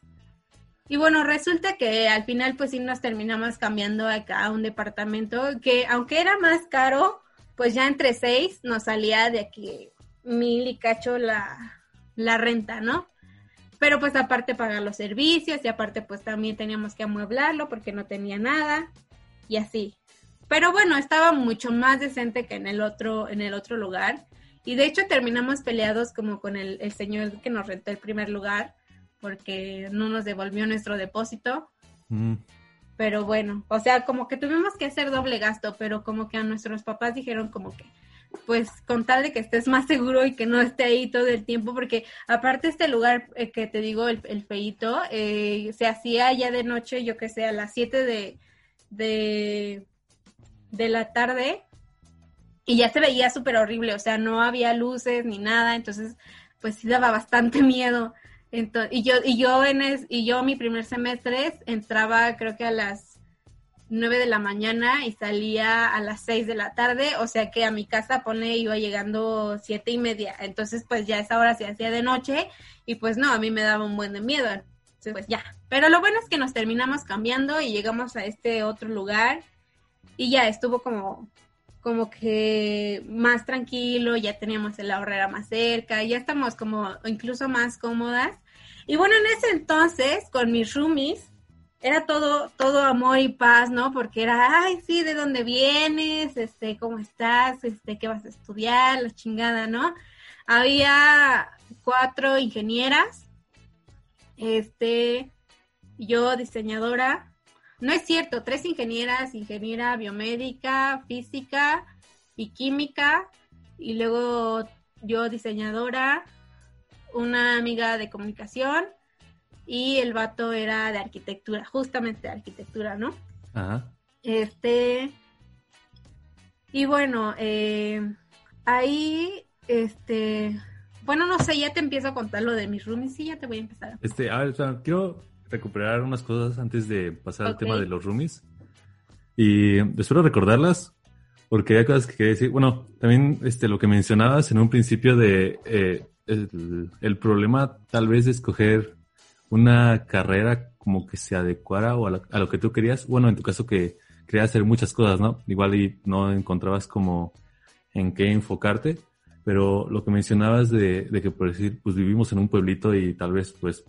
Y bueno, resulta que al final pues sí nos terminamos cambiando acá a un departamento que aunque era más caro, pues ya entre seis nos salía de aquí mil y cacho la, la renta, ¿no? Pero pues aparte pagar los servicios y aparte pues también teníamos que amueblarlo porque no tenía nada y así. Pero bueno, estaba mucho más decente que en el otro, en el otro lugar. Y de hecho terminamos peleados como con el, el señor que nos rentó el primer lugar porque no nos devolvió nuestro depósito. Mm. Pero bueno, o sea, como que tuvimos que hacer doble gasto, pero como que a nuestros papás dijeron como que, pues con tal de que estés más seguro y que no esté ahí todo el tiempo, porque aparte este lugar eh, que te digo, el, el feito, eh, se hacía ya de noche, yo que sé, a las 7 de, de, de la tarde y ya se veía súper horrible, o sea, no había luces ni nada, entonces pues sí daba bastante miedo. Entonces, y yo, y yo en y yo mi primer semestre entraba creo que a las 9 de la mañana y salía a las 6 de la tarde, o sea que a mi casa pone iba llegando siete y media, entonces pues ya esa hora se hacía de noche y pues no, a mí me daba un buen de miedo, entonces pues ya, pero lo bueno es que nos terminamos cambiando y llegamos a este otro lugar y ya estuvo como como que más tranquilo, ya teníamos el ahorrera más cerca, ya estamos como incluso más cómodas. Y bueno, en ese entonces, con mis roomies, era todo, todo amor y paz, ¿no? Porque era, ay, sí, ¿de dónde vienes? Este, ¿cómo estás? Este, ¿qué vas a estudiar? La chingada, ¿no? Había cuatro ingenieras, este, yo diseñadora, no es cierto, tres ingenieras, ingeniera biomédica, física y química, y luego yo diseñadora, una amiga de comunicación y el vato era de arquitectura, justamente de arquitectura, ¿no? Ajá. Este, y bueno, eh, ahí, este, bueno, no sé, ya te empiezo a contar lo de mis roomies, sí, ya te voy a empezar. Este, a ver, quiero recuperar unas cosas antes de pasar al tema de los roomies. Y espero recordarlas, porque hay cosas que quería decir. Bueno, también este, lo que mencionabas en un principio de eh, el, el, problema tal vez de escoger una carrera como que se adecuara o a, lo que tú querías. Bueno, en tu caso que querías hacer muchas cosas, ¿no? Igual y no encontrabas como en qué enfocarte, pero lo que mencionabas de, de que por decir, pues vivimos en un pueblito y tal vez pues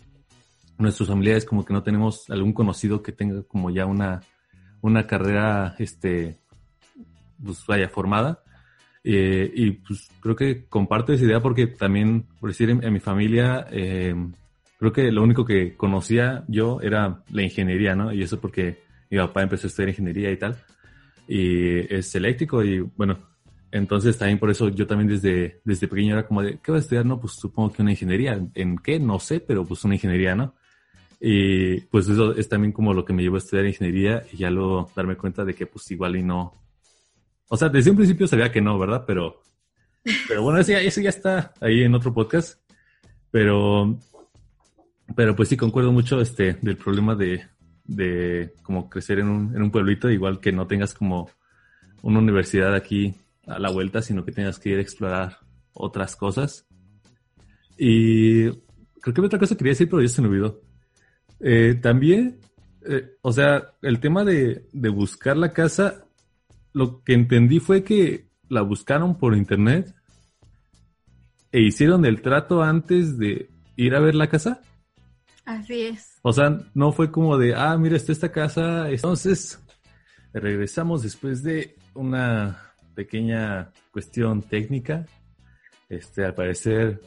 nuestros familiares como que no tenemos algún conocido que tenga como ya una, una carrera, este, pues vaya, formada. Eh, y pues creo que comparto esa idea porque también, por decir, en, mi familia, eh, creo que lo único que conocía yo era la ingeniería, ¿no? Y eso porque mi papá empezó a estudiar ingeniería y tal. Y es eléctrico y bueno, entonces también por eso yo también desde, desde pequeño era como de, ¿qué vas a estudiar? No, pues supongo que una ingeniería. ¿En qué? No sé, pero pues una ingeniería, ¿no? Y pues eso es también como lo que me llevó a estudiar ingeniería y ya luego darme cuenta de que pues igual y no. O sea, desde un principio sabía que no, ¿verdad? Pero, pero bueno, eso ya, eso ya está ahí en otro podcast. Pero pero pues sí, concuerdo mucho este, del problema de, de como crecer en un, en un pueblito, igual que no tengas como una universidad aquí a la vuelta, sino que tengas que ir a explorar otras cosas. Y creo que otra cosa quería decir, pero ya se me olvidó. Eh, también, eh, o sea, el tema de, de buscar la casa, lo que entendí fue que la buscaron por internet e hicieron el trato antes de ir a ver la casa. Así es. O sea, no fue como de, ah, mira, está esta casa. Entonces, regresamos después de una pequeña cuestión técnica. Este, al parecer,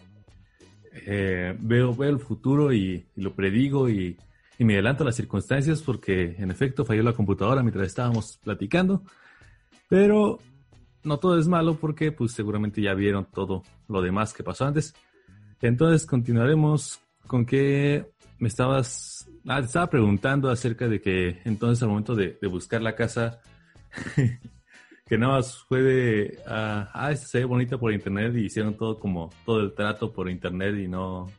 eh, veo, veo el futuro y, lo predigo y, y, me adelanto a las circunstancias porque, en efecto, falló la computadora mientras estábamos platicando. Pero no todo es malo porque pues seguramente ya vieron todo lo demás que pasó antes. Entonces continuaremos con que me estabas, ah, estaba preguntando acerca de que entonces al momento de, buscar la casa, que nada más fue de, ah, ah, esta se ve bonita por internet y hicieron todo como, todo el trato por internet y no...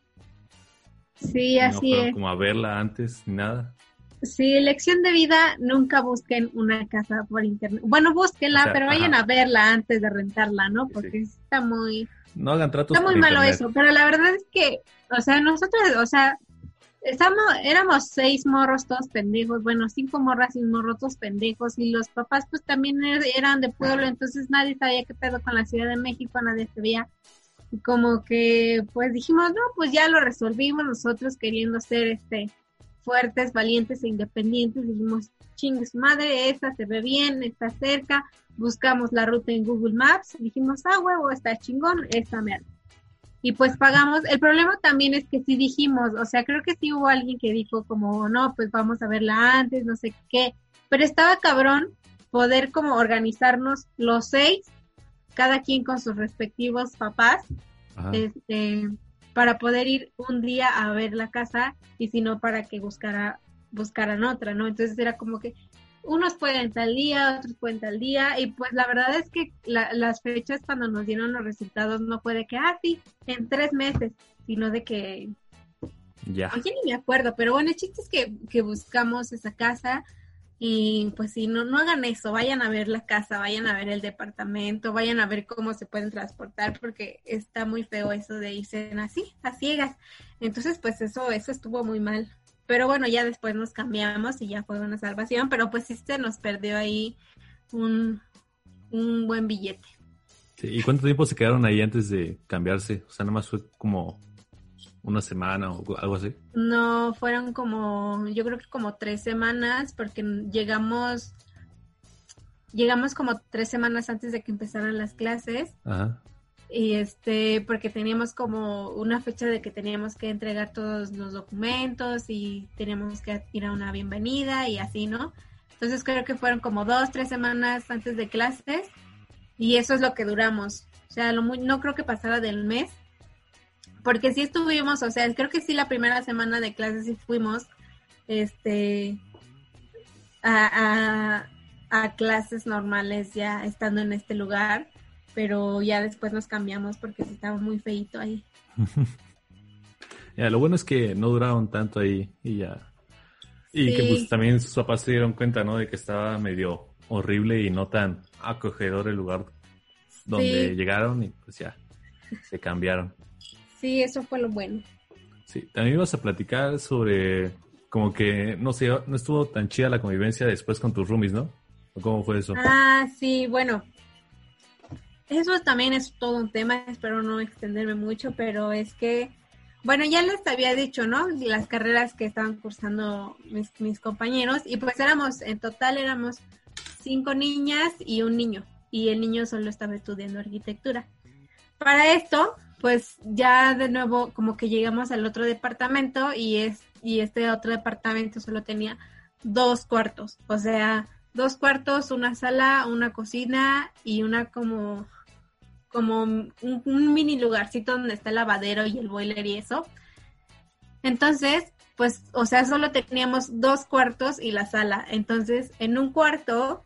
Sí, así es. Como a verla antes ni nada. Sí, elección de vida, nunca busquen una casa por internet. Bueno, búsquenla, pero vayan a verla antes de rentarla, ¿no? Porque está muy... No hagan tratos. Está muy malo eso, pero la verdad es que, o sea, nosotros, o sea, estamos, éramos seis morros todos pendejos, bueno, cinco morras y un morro todos pendejos, y los papás pues también er, eran de pueblo, entonces nadie sabía qué pedo con la Ciudad de México, nadie sabía. Y como que pues dijimos, no, pues ya lo resolvimos nosotros queriendo ser este fuertes, valientes e independientes. Dijimos, chingue su madre, esta se ve bien, está cerca. Buscamos la ruta en Google Maps. Dijimos, ah, huevo, está chingón, esta mierda. Y pues pagamos. El problema también es que sí dijimos, o sea, creo que sí hubo alguien que dijo como, no, pues vamos a verla antes, no sé qué. Pero estaba cabrón poder como organizarnos los seis, cada quien con sus respectivos papás. Este, para poder ir un día a ver la casa y si no para que buscara, buscaran otra, ¿no? Entonces era como que unos pueden tal día, otros pueden tal día y pues la verdad es que las fechas cuando nos dieron los resultados no puede que, ah, sí, en tres meses, sino de que... Ya. Oye, ni me acuerdo, pero bueno, el chiste es que, que buscamos esa casa, y pues si no, no hagan eso, vayan a ver la casa, vayan a ver el departamento, vayan a ver cómo se pueden transportar, porque está muy feo eso de irse así, a ciegas. Entonces, pues eso, eso estuvo muy mal. Pero bueno, ya después nos cambiamos y ya fue una salvación, pero pues sí se nos perdió ahí un, un buen billete. ¿Y cuánto tiempo se quedaron ahí antes de cambiarse? O sea, nada más fue como una semana o algo así? No, fueron como, yo creo que como tres semanas, porque llegamos, llegamos como tres semanas antes de que empezaran las clases. Ajá. Y este, porque teníamos como una fecha de que teníamos que entregar todos los documentos y teníamos que ir a una bienvenida y así, ¿no? Entonces creo que fueron como dos, tres semanas antes de clases y eso es lo que duramos. O sea, lo no creo que pasara del mes porque sí estuvimos, o sea, creo que sí la primera semana de clases sí fuimos, este, a, clases normales ya estando en este lugar, pero ya después nos cambiamos porque estaba muy feito ahí. ya, lo bueno es que no duraron tanto ahí y ya. Y que pues también sus papás se dieron cuenta, ¿no? De que estaba medio horrible y no tan acogedor el lugar donde llegaron y pues ya se cambiaron. Sí, eso fue lo bueno. Sí, también ibas a platicar sobre como que, no sé, no estuvo tan chida la convivencia después con tus roomies, ¿no? ¿Cómo fue eso? Ah, sí, bueno. Eso también es todo un tema, espero no extenderme mucho, pero es que, bueno, ya les había dicho, ¿no? Las carreras que estaban cursando mis, compañeros, y pues éramos, en total éramos cinco niñas y un niño, y el niño solo estaba estudiando arquitectura. Para esto, pues ya de nuevo como que llegamos al otro departamento y es y este otro departamento solo tenía dos cuartos, o sea, dos cuartos, una sala, una cocina y una como como un, mini lugarcito donde está el lavadero y el boiler y eso. Entonces, pues, o sea, solo teníamos dos cuartos y la sala. Entonces, en un cuarto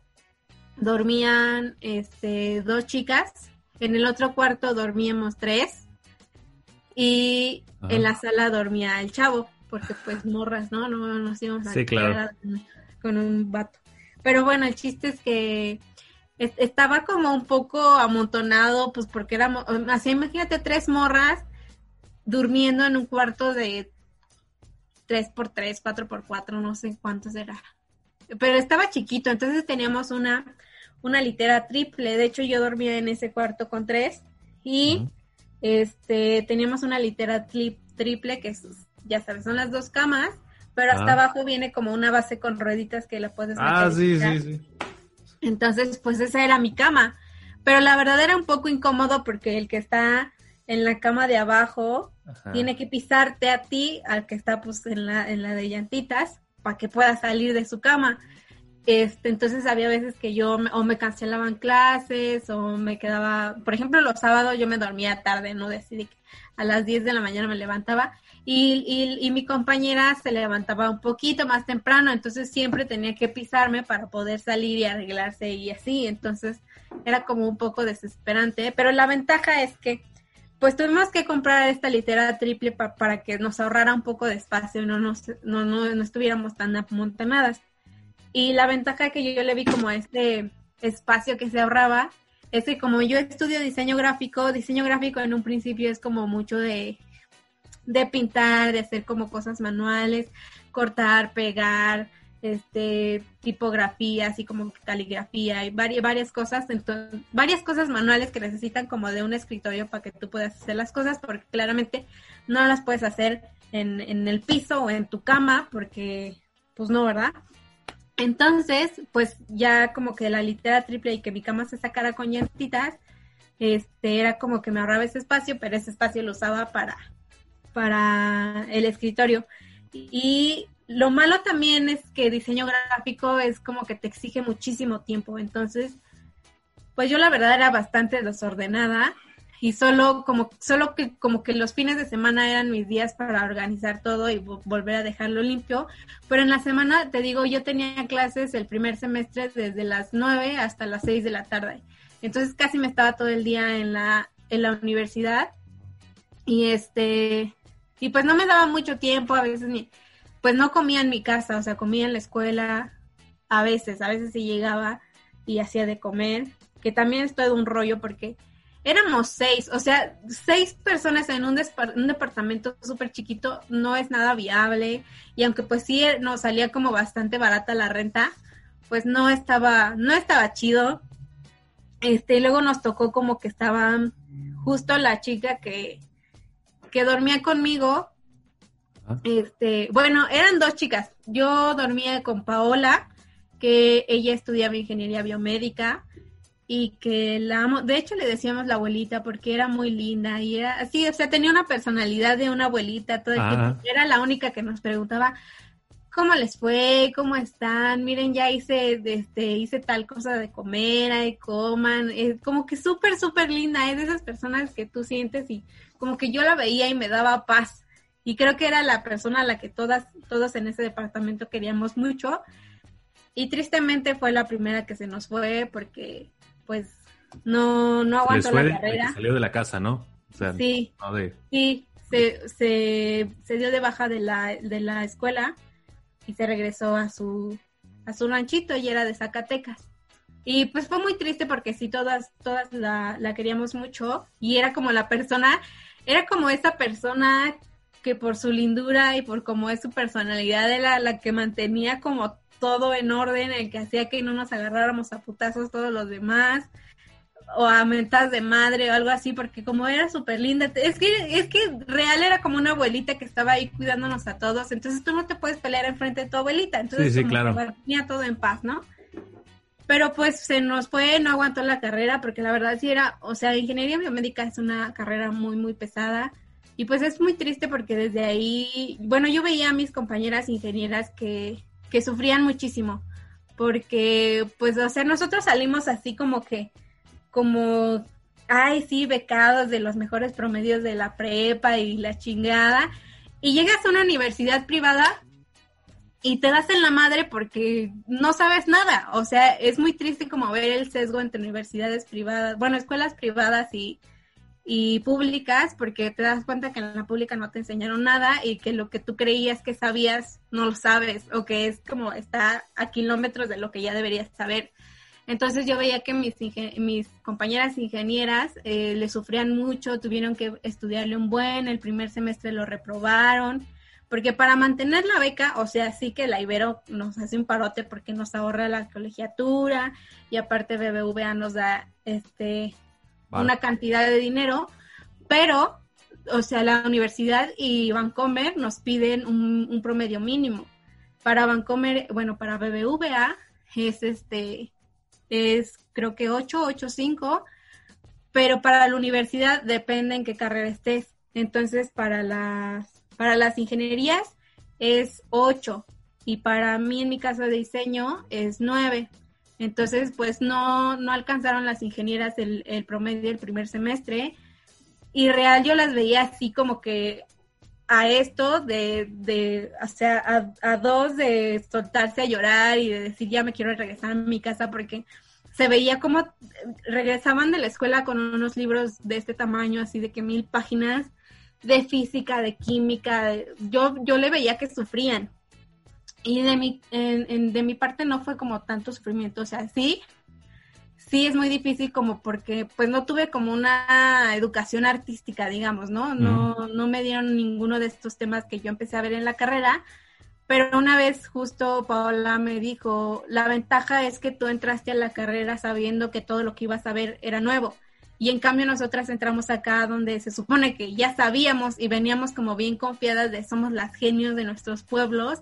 dormían este, dos chicas, en el otro cuarto dormíamos tres y en la sala dormía el chavo, porque pues morras, ¿no? No nos íbamos a sí, claro. con un vato. Pero bueno, el chiste es que estaba como un poco amontonado, pues porque éramos, así imagínate tres morras durmiendo en un cuarto de 3 por 3 4 por 4 no sé cuántos era. Pero estaba chiquito, entonces teníamos una, una litera triple. De hecho, yo dormía en ese cuarto con tres y este, teníamos una litera triple que ya sabes, son las dos camas, pero hasta ah. abajo viene como una base con rueditas que la puedes Ah, sí, sí, sí. Entonces, pues esa era mi cama. Pero la verdad era un poco incómodo porque el que está en la cama de abajo tiene que pisarte a ti, al que está pues en la, en la de llantitas, para que pueda salir de su cama. Este, entonces había veces que yo o me cancelaban clases o me quedaba, por ejemplo, los sábados yo me dormía tarde, ¿no? Decidí que a las 10 de la mañana me levantaba y, y, y, mi compañera se levantaba un poquito más temprano, entonces siempre tenía que pisarme para poder salir y arreglarse y así, entonces era como un poco desesperante, pero la ventaja es que pues tuvimos que comprar esta litera triple para que nos ahorrara un poco de espacio y no, nos, no, no, estuviéramos tan amontonadas. Y la ventaja que yo, le vi como este espacio que se ahorraba es que como yo estudio diseño gráfico, diseño gráfico en un principio es como mucho de, de pintar, de hacer como cosas manuales, cortar, pegar, este tipografía, así como caligrafía y varias, varias cosas, entonces, varias cosas manuales que necesitan como de un escritorio para que tú puedas hacer las cosas, porque claramente no las puedes hacer en, en el piso o en tu cama, porque pues no, ¿verdad? Entonces, pues ya como que la litera triple y que mi cama se sacara con llantitas, este, era como que me ahorraba ese espacio, pero ese espacio lo usaba para, para el escritorio. Y lo malo también es que diseño gráfico es como que te exige muchísimo tiempo. Entonces, pues yo la verdad era bastante desordenada y solo como solo que como que los fines de semana eran mis días para organizar todo y volver a dejarlo limpio, pero en la semana te digo, yo tenía clases el primer semestre desde las 9 hasta las 6 de la tarde. Entonces casi me estaba todo el día en la en la universidad y este y pues no me daba mucho tiempo, a veces ni pues no comía en mi casa, o sea, comía en la escuela, a veces, a veces sí llegaba y hacía de comer, que también es todo un rollo porque éramos seis, o sea, seis personas en un, un departamento súper chiquito no es nada viable y aunque pues sí nos salía como bastante barata la renta, pues no estaba, no estaba chido. Este, y luego nos tocó como que estaba justo la chica que, que dormía conmigo este, bueno, eran dos chicas. Yo dormía con Paola, que ella estudiaba ingeniería biomédica y que la amo. De hecho, le decíamos la abuelita porque era muy linda y era así, o sea, tenía una personalidad de una abuelita. Todo Era la única que nos preguntaba cómo les fue, cómo están. Miren, ya hice, este, hice tal cosa de comer, ahí coman. Es como que súper, súper linda. Es de esas personas que tú sientes y como que yo la veía y me daba paz y creo que era la persona a la que todas, todos en ese departamento queríamos mucho. Y tristemente fue la primera que se nos fue porque, pues, no, no aguantó la carrera. Salió de la casa, ¿no? sí, sí, se, se, se, dio de baja de la, de la escuela y se regresó a su, a su ranchito y era de Zacatecas. Y pues fue muy triste porque sí, todas, todas la, la queríamos mucho y era como la persona, era como esa persona que por su lindura y por cómo es su personalidad era la que mantenía como todo en orden, el que hacía que no nos agarráramos a putazos todos los demás o a mentas de madre o algo así, porque como era súper linda, es que, es que real era como una abuelita que estaba ahí cuidándonos a todos, entonces tú no te puedes pelear enfrente de tu abuelita, entonces sí, claro. tenía todo en paz, ¿no? Pero pues se nos fue, no aguantó la carrera, porque la verdad sí era, o sea, ingeniería biomédica es una carrera muy, muy pesada, y pues es muy triste porque desde ahí, bueno, yo veía a mis compañeras ingenieras que, que sufrían muchísimo, porque pues, o sea, nosotros salimos así como que, como, ay, sí, becados de los mejores promedios de la prepa y la chingada, y llegas a una universidad privada y te das en la madre porque no sabes nada. O sea, es muy triste como ver el sesgo entre universidades privadas, bueno, escuelas privadas y, y públicas, porque te das cuenta que en la pública no te enseñaron nada y que lo que tú creías que sabías no lo sabes o que es como está a kilómetros de lo que ya deberías saber. Entonces yo veía que mis, mis compañeras ingenieras eh, le sufrían mucho, tuvieron que estudiarle un buen, el primer semestre lo reprobaron, porque para mantener la beca, o sea, sí que la Ibero nos hace un parote porque nos ahorra la colegiatura y aparte BBVA nos da este una cantidad de dinero, pero, o sea, la universidad y Vancomer nos piden un, promedio mínimo. Para Vancomer, bueno, para BBVA es este, es creo que 8, 8, 5, pero para la universidad depende en qué carrera estés. Entonces, para las, para las ingenierías es 8 y para mí en mi caso de diseño es 9. Entonces, pues no, no alcanzaron las ingenieras el, el promedio del primer semestre y real yo las veía así como que a esto de, de o sea, a, a, dos de soltarse a llorar y de decir ya me quiero regresar a mi casa porque se veía como regresaban de la escuela con unos libros de este tamaño, así de que mil páginas de física, de química, yo, yo le veía que sufrían. Y de mi, en, de mi parte no fue como tanto sufrimiento, o sea, sí, sí es muy difícil como porque pues no tuve como una educación artística, digamos, ¿no? No, no me dieron ninguno de estos temas que yo empecé a ver en la carrera, pero una vez justo Paola me dijo, la ventaja es que tú entraste a la carrera sabiendo que todo lo que ibas a ver era nuevo. Y en cambio nosotras entramos acá donde se supone que ya sabíamos y veníamos como bien confiadas de somos las genios de nuestros pueblos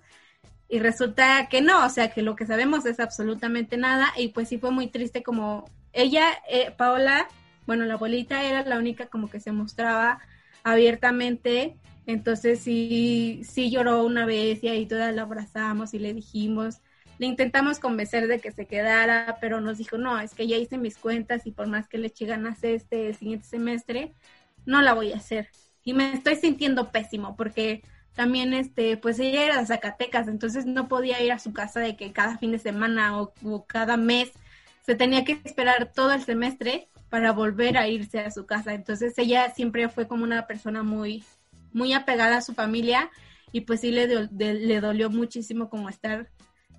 y resulta que no, o sea, que lo que sabemos es absolutamente nada y pues sí fue muy triste como ella, eh, Paola, bueno, la abuelita era la única como que se mostraba abiertamente, entonces sí, sí lloró una vez y ahí todas la abrazamos y le dijimos, le intentamos convencer de que se quedara, pero nos dijo, no, es que ya hice mis cuentas y por más que le eche ganas este siguiente semestre, no la voy a hacer. Y me estoy sintiendo pésimo porque también este pues ella era de Zacatecas entonces no podía ir a su casa de que cada fin de semana o, cada mes se tenía que esperar todo el semestre para volver a irse a su casa. Entonces ella siempre fue como una persona muy muy apegada a su familia y pues sí le, le dolió muchísimo como estar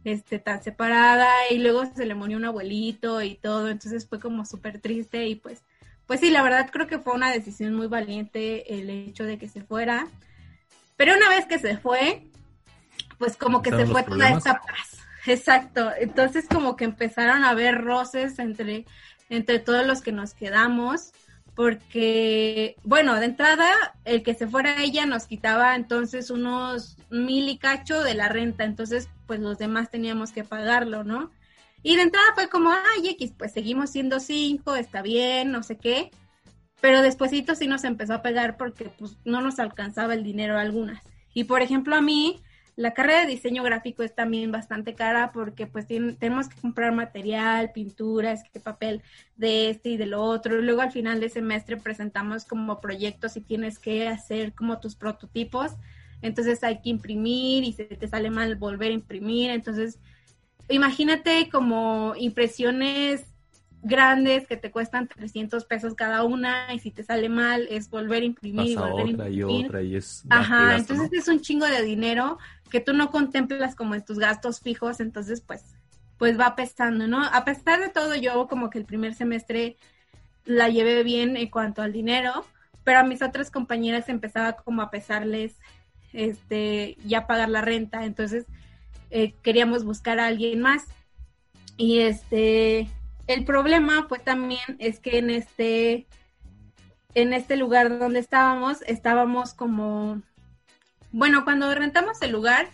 este tan separada y luego se le murió un abuelito y todo. Entonces fue como súper triste y pues pues sí la verdad creo que fue una decisión muy valiente el hecho de que se fuera pero una vez que se fue, pues como que se fue toda esta paz. Exacto. Entonces como que empezaron a haber roces entre, entre todos los que nos quedamos, porque, bueno, de entrada, el que se fuera ella nos quitaba entonces unos mil y cacho de la renta, entonces pues los demás teníamos que pagarlo, ¿no? Y de entrada fue como, ay, X, pues seguimos siendo cinco, está bien, no sé qué pero despuesito sí nos empezó a pegar porque pues no nos alcanzaba el dinero algunas. Y por ejemplo a mí, la carrera de diseño gráfico es también bastante cara porque pues tenemos que comprar material, pinturas, papel de este y de lo otro. Luego al final de semestre presentamos como proyectos y tienes que hacer como tus prototipos. Entonces hay que imprimir y si te sale mal volver a imprimir. Entonces imagínate como impresiones grandes que te cuestan 300 pesos cada una y si te sale mal es volver a imprimir. volver otra a imprimir. y otra y es... Ajá, entonces es un chingo de dinero que tú no contemplas como en tus gastos fijos, entonces pues, pues va pesando, ¿no? A pesar de todo yo como que el primer semestre la llevé bien en cuanto al dinero, pero a mis otras compañeras empezaba como a pesarles este ya pagar la renta, entonces eh, queríamos buscar a alguien más y este el problema fue también es que en este, en este lugar donde estábamos, estábamos como, bueno, cuando rentamos el lugar,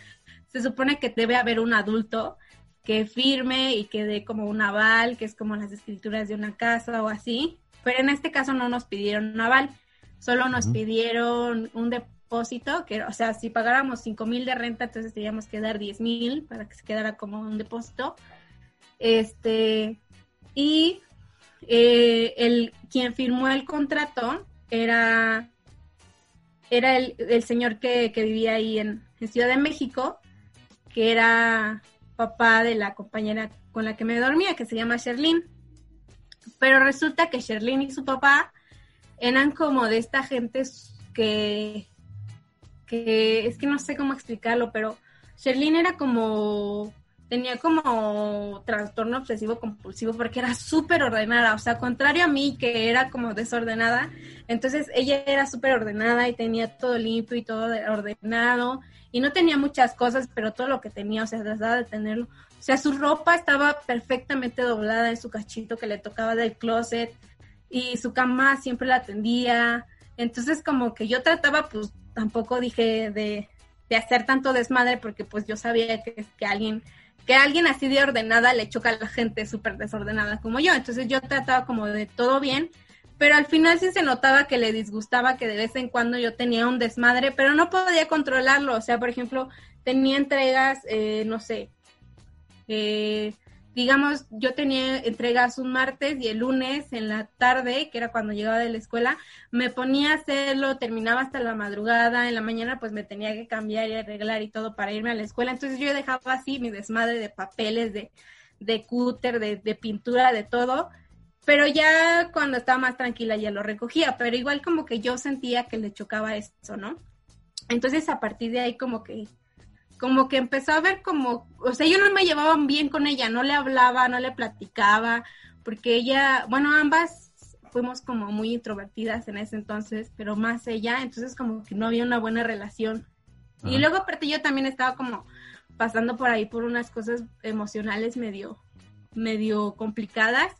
se supone que debe haber un adulto que firme y que dé como un aval, que es como las escrituras de una casa o así. Pero en este caso no nos pidieron un aval, solo nos pidieron un depósito, que, o sea, si pagáramos cinco mil de renta, entonces teníamos que dar diez mil para que se quedara como un depósito. Este, y eh, el, quien firmó el contrato era, era el, señor que, vivía ahí en, Ciudad de México, que era papá de la compañera con la que me dormía, que se llama Sherlyn. Pero resulta que Sherlyn y su papá eran como de esta gente que, que es que no sé cómo explicarlo, pero Sherlyn era como tenía como trastorno obsesivo compulsivo porque era súper ordenada, o sea, contrario a mí que era como desordenada, entonces ella era súper ordenada y tenía todo limpio y todo ordenado y no tenía muchas cosas, pero todo lo que tenía, o sea, trataba de tenerlo. O sea, su ropa estaba perfectamente doblada en su cachito que le tocaba del closet y su cama siempre la atendía. Entonces como que yo trataba, pues tampoco dije de, de hacer tanto desmadre porque pues yo sabía que, que alguien que alguien así de ordenada le choca a la gente súper desordenada como yo. Entonces yo trataba como de todo bien, pero al final sí se notaba que le disgustaba que de vez en cuando yo tenía un desmadre, pero no podía controlarlo. O sea, por ejemplo, tenía entregas, eh, no sé, eh, digamos, yo tenía entregas un martes y el lunes en la tarde, que era cuando llegaba de la escuela, me ponía a hacerlo, terminaba hasta la madrugada, en la mañana pues me tenía que cambiar y arreglar y todo para irme a la escuela, entonces yo dejaba así mi desmadre de papeles, de, de cúter, de, de pintura, de todo, pero ya cuando estaba más tranquila ya lo recogía, pero igual como que yo sentía que le chocaba eso, ¿no? Entonces a partir de ahí como que como que empezó a ver como, o sea, yo no me llevaba bien con ella, no le hablaba, no le platicaba, porque ella, bueno, ambas fuimos como muy introvertidas en ese entonces, pero más ella, entonces como que no había una buena relación. Y luego aparte yo también estaba como pasando por ahí por unas cosas emocionales medio, medio complicadas.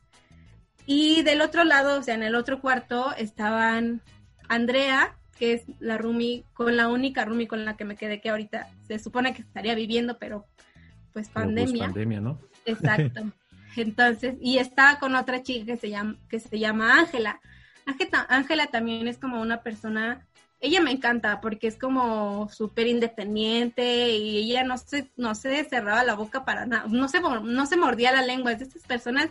Y del otro lado, o sea, en el otro cuarto estaban Andrea, que es la Rumi, con la única Rumi con la que me quedé, que ahorita se supone que estaría viviendo, pero pues, pues pandemia. pandemia, ¿no? Exacto. Entonces, y estaba con otra chica que se llama, que se llama Ángela. Ángela también es como una persona, ella me encanta porque es como súper independiente y ella no se, no se cerraba la boca para nada, no se, no se mordía la lengua, es de estas personas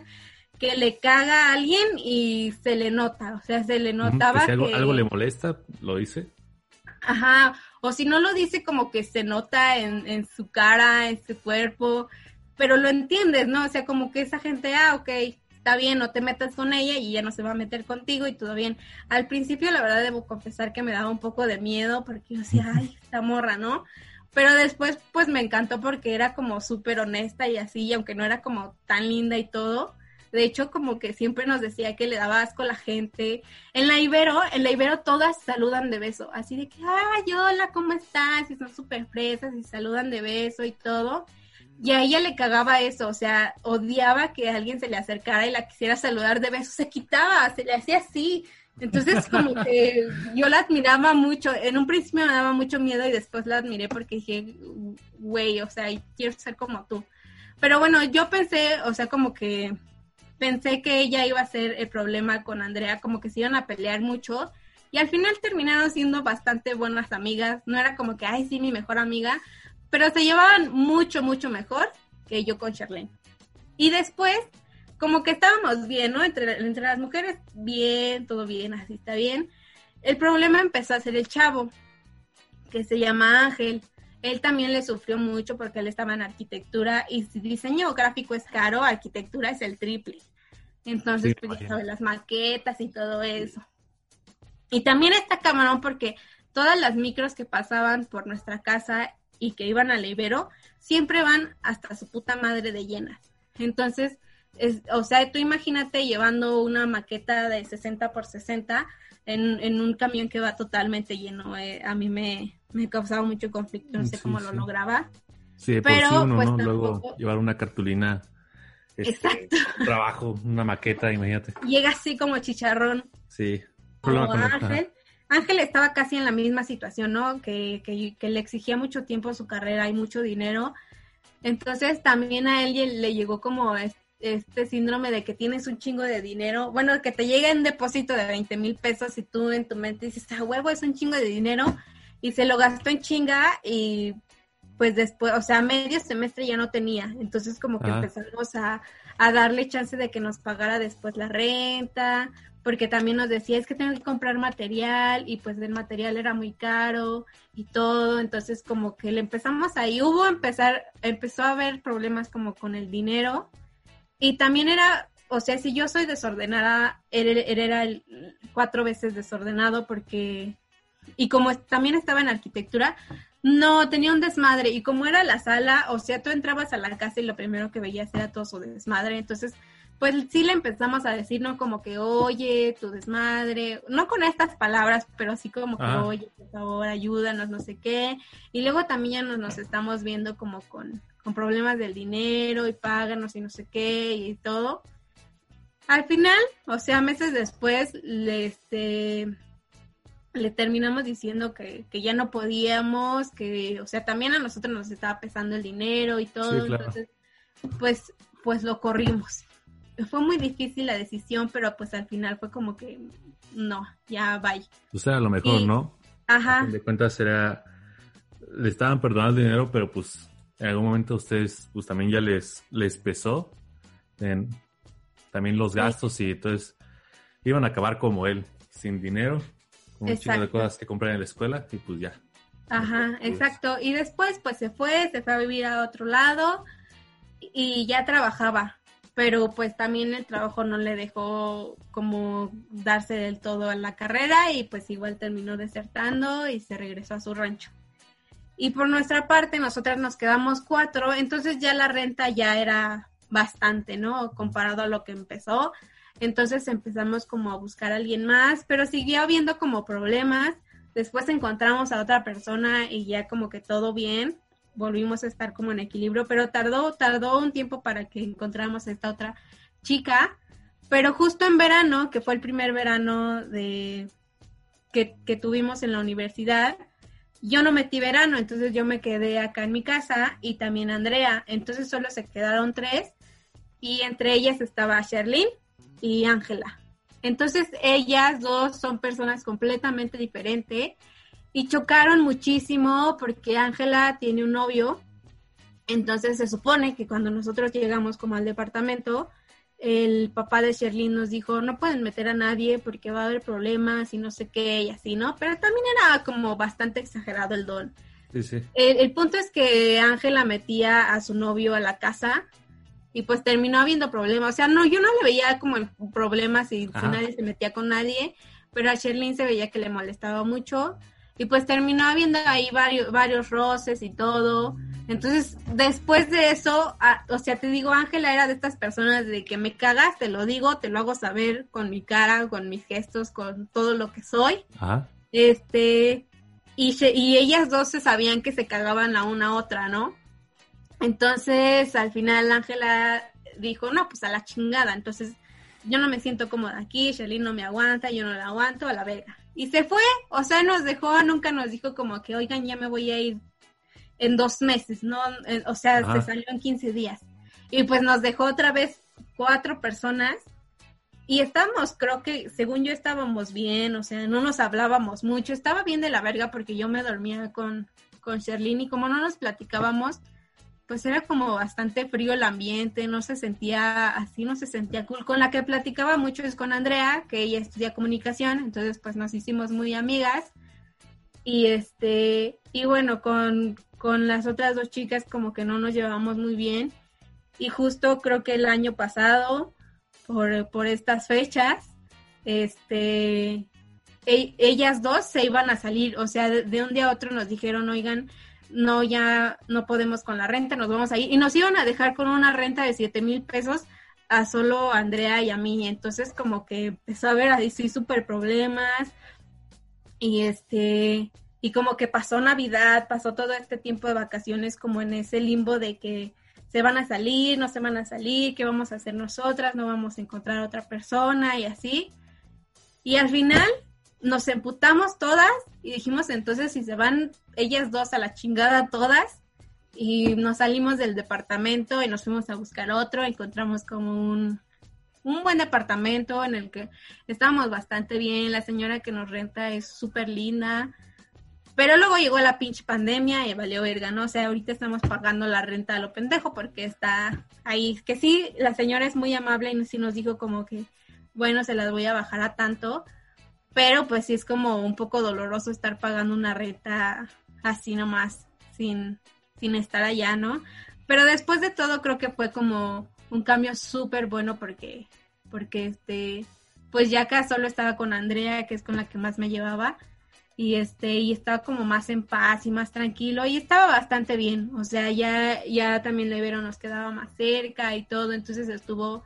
que le caga a alguien y se le nota, o sea, se le notaba que, algo, le molesta, lo dice. Ajá, o si no lo dice como que se nota en, en su cara, en su cuerpo, pero lo entiendes, ¿no? O sea, como que esa gente, ah, ok, está bien, no te metas con ella y ella no se va a meter contigo y todo bien. Al principio, la verdad, debo confesar que me daba un poco de miedo porque yo decía, ay, esta morra, ¿no? Pero después, pues me encantó porque era como súper honesta y así, y aunque no era como tan linda y todo, de hecho, como que siempre nos decía que le daba asco a la gente. En la Ibero, en la Ibero todas saludan de beso. Así de que, ay, hola, ¿cómo estás? Y son súper fresas y saludan de beso y todo. Y a ella le cagaba eso, o sea, odiaba que alguien se le acercara y la quisiera saludar de beso. Se quitaba, se le hacía así. Entonces, como que yo la admiraba mucho. En un principio me daba mucho miedo y después la admiré porque dije, güey, o sea, quiero ser como tú. Pero bueno, yo pensé, o sea, como que pensé que ella iba a ser el problema con Andrea, como que se iban a pelear mucho. Y al final terminaron siendo bastante buenas amigas. No era como que, ay, sí, mi mejor amiga, pero se llevaban mucho, mucho mejor que yo con Charlene. Y después, como que estábamos bien, ¿no? Entre, entre las mujeres, bien, todo bien, así está bien. El problema empezó a ser el chavo, que se llama Ángel. Él también le sufrió mucho porque él estaba en arquitectura y si diseño gráfico es caro, arquitectura es el triple. Entonces, pues las maquetas y todo eso. Y también está camarón porque todas las micros que pasaban por nuestra casa y que iban al Ibero, siempre van hasta su puta madre de llenas. Entonces, es, o sea, tú imagínate llevando una maqueta de 60 por 60 en, en un camión que va totalmente lleno. Eh, a mí me, me causaba mucho conflicto, no sé cómo lo lograba. Sí, pero pues, Luego llevar una cartulina. Este, Exacto. trabajo, una maqueta, imagínate. Llega así como chicharrón. Sí. Ángel. Ángel estaba casi en la misma situación, ¿no? Que, que, que le exigía mucho tiempo a su carrera y mucho dinero. Entonces también a él le llegó como este síndrome de que tienes un chingo de dinero, bueno, que te llega en depósito de 20 mil pesos y tú en tu mente dices, ah, huevo, es un chingo de dinero, y se lo gastó en chinga y pues después, o sea, medio semestre ya no tenía. Entonces como que ah. empezamos a, a, darle chance de que nos pagara después la renta, porque también nos decía, es que tengo que comprar material y pues el material era muy caro y todo. Entonces como que le empezamos ahí, hubo empezar, empezó a haber problemas como con el dinero y también era, o sea, si yo soy desordenada, él, él era el cuatro veces desordenado porque y como también estaba en arquitectura, no, tenía un desmadre. Y como era la sala, o sea, tú entrabas a la casa y lo primero que veías era todo su desmadre. Entonces, pues sí le empezamos a decir, ¿no? Como que, oye, tu desmadre, no con estas palabras, pero así como que, oye, por favor, ayúdanos, no sé qué. Y luego también ya nos, nos estamos viendo como con, con problemas del dinero y páganos y no sé qué y todo. Al final, o sea, meses después, le, este, le terminamos diciendo que, que, ya no podíamos, que, o sea, también a nosotros nos estaba pesando el dinero y todo, entonces, pues, pues lo corrimos. Fue muy difícil la decisión, pero pues al final fue como que, no, ya vaya. O sea, a lo mejor, ¿no? Ajá. de cuentas era le estaban perdonando el dinero, pero pues en algún momento a ustedes pues también ya les, les pesó en, también los gastos y entonces iban a acabar como él, sin dinero, con un chingo de cosas que comprar en la escuela y pues ya. Ajá, exacto. Y después pues se fue, se fue a vivir a otro lado y ya trabajaba, pero pues también el trabajo no le dejó como darse del todo a la carrera y pues igual terminó desertando y se regresó a su rancho. Y por nuestra parte, nosotras nos quedamos cuatro, entonces ya la renta ya era bastante, ¿no? Comparado a lo que empezó. Entonces empezamos como a buscar a alguien más, pero siguió habiendo como problemas. Después encontramos a otra persona y ya como que todo bien, volvimos a estar como en equilibrio, pero tardó, tardó un tiempo para que encontráramos a esta otra chica. Pero justo en verano, que fue el primer verano de que, que tuvimos en la universidad, yo no metí verano, entonces yo me quedé acá en mi casa y también Andrea, entonces solo se quedaron tres y entre ellas estaba Sherlyn y Ángela. Entonces ellas dos son personas completamente diferentes y chocaron muchísimo porque Ángela tiene un novio, entonces se supone que cuando nosotros llegamos como al departamento, el papá de Sherlyn nos dijo, no pueden meter a nadie porque va a haber problemas y no sé qué y así, ¿no? Pero también era como bastante exagerado el don. Sí, sí. El, punto es que Ángela metía a su novio a la casa y pues terminó habiendo problemas. O sea, no, yo no le veía como problemas y si nadie se metía con nadie, pero a Sherlyn se veía que le molestaba mucho y pues terminó habiendo ahí varios, varios roces y todo. Entonces, después de eso, o sea, te digo, Ángela era de estas personas de que me cagas, te lo digo, te lo hago saber con mi cara, con mis gestos, con todo lo que soy. Este, y, y ellas dos se sabían que se cagaban la una a otra, ¿no? Entonces, al final Ángela dijo, no, pues a la chingada. Entonces, yo no me siento cómoda aquí, Shelly no me aguanta, yo no la aguanto, a la verga. Y se fue, o sea, nos dejó, nunca nos dijo como que, oigan, ya me voy a ir en dos meses, ¿no? O sea, se salió en 15 días. Y pues nos dejó otra vez cuatro personas y estábamos, creo que según yo estábamos bien, o sea, no nos hablábamos mucho, estaba bien de la verga porque yo me dormía con, con Sherlyn y como no nos platicábamos, pues era como bastante frío el ambiente, no se sentía así, no se sentía cool. Con la que platicaba mucho es con Andrea, que ella estudia comunicación, entonces pues nos hicimos muy amigas. Y este, y bueno, con, con las otras dos chicas como que no nos llevamos muy bien. Y justo creo que el año pasado, por, por estas fechas, este, e, ellas dos se iban a salir, o sea, de, un día a otro nos dijeron, oigan, no, ya no podemos con la renta, nos vamos a ir. Y nos iban a dejar con una renta de siete mil pesos a solo Andrea y a mí. Entonces como que empezó a ver ahí sí súper problemas. Y este, y como que pasó Navidad, pasó todo este tiempo de vacaciones como en ese limbo de que se van a salir, no se van a salir, qué vamos a hacer nosotras, no vamos a encontrar otra persona y así. Y al final nos emputamos todas y dijimos entonces si se van ellas dos a la chingada todas y nos salimos del departamento y nos fuimos a buscar otro, encontramos como un, un buen departamento en el que estábamos bastante bien, la señora que nos renta es súper linda, pero luego llegó la pinche pandemia y valió verga, ¿no? O sea, ahorita estamos pagando la renta a lo pendejo porque está ahí. Que sí, la señora es muy amable y sí nos dijo como que, bueno, se las voy a bajar a tanto. Pero pues sí es como un poco doloroso estar pagando una renta así nomás, sin, sin estar allá, ¿no? Pero después de todo creo que fue como un cambio súper bueno porque, porque este, pues ya acá solo estaba con Andrea, que es con la que más me llevaba y este y estaba como más en paz y más tranquilo y estaba bastante bien o sea ya ya también vieron nos quedaba más cerca y todo entonces estuvo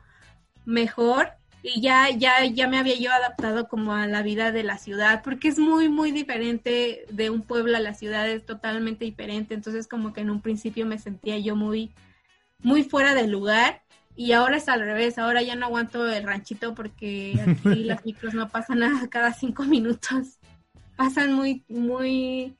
mejor y ya ya ya me había yo adaptado como a la vida de la ciudad porque es muy muy diferente de un pueblo a la ciudad es totalmente diferente. Entonces como que en un principio me sentía yo muy muy fuera del lugar y ahora es al revés, ahora ya no aguanto el ranchito porque aquí las micros no pasan nada cada cinco minutos. Pasan muy, muy,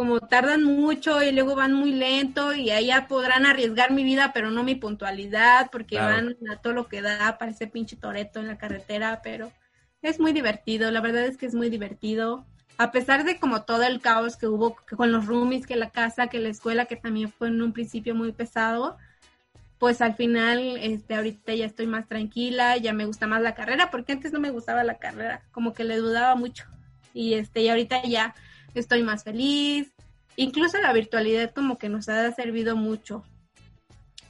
como tardan mucho y luego van muy lento y allá podrán arriesgar mi vida, pero no mi puntualidad, porque van a todo lo que da, parece pinche toreto en la carretera, pero es muy divertido, la verdad es que es muy divertido. a pesar de como todo el caos que hubo con los roomies, que la casa, que la escuela, que también fue en un principio muy pesado, pues al final, este, ahorita ya estoy más tranquila, ya me gusta más la carrera, porque antes no me gustaba la carrera, como que le dudaba mucho. Y este, y ahorita ya estoy más feliz. Incluso la virtualidad como que nos ha servido mucho.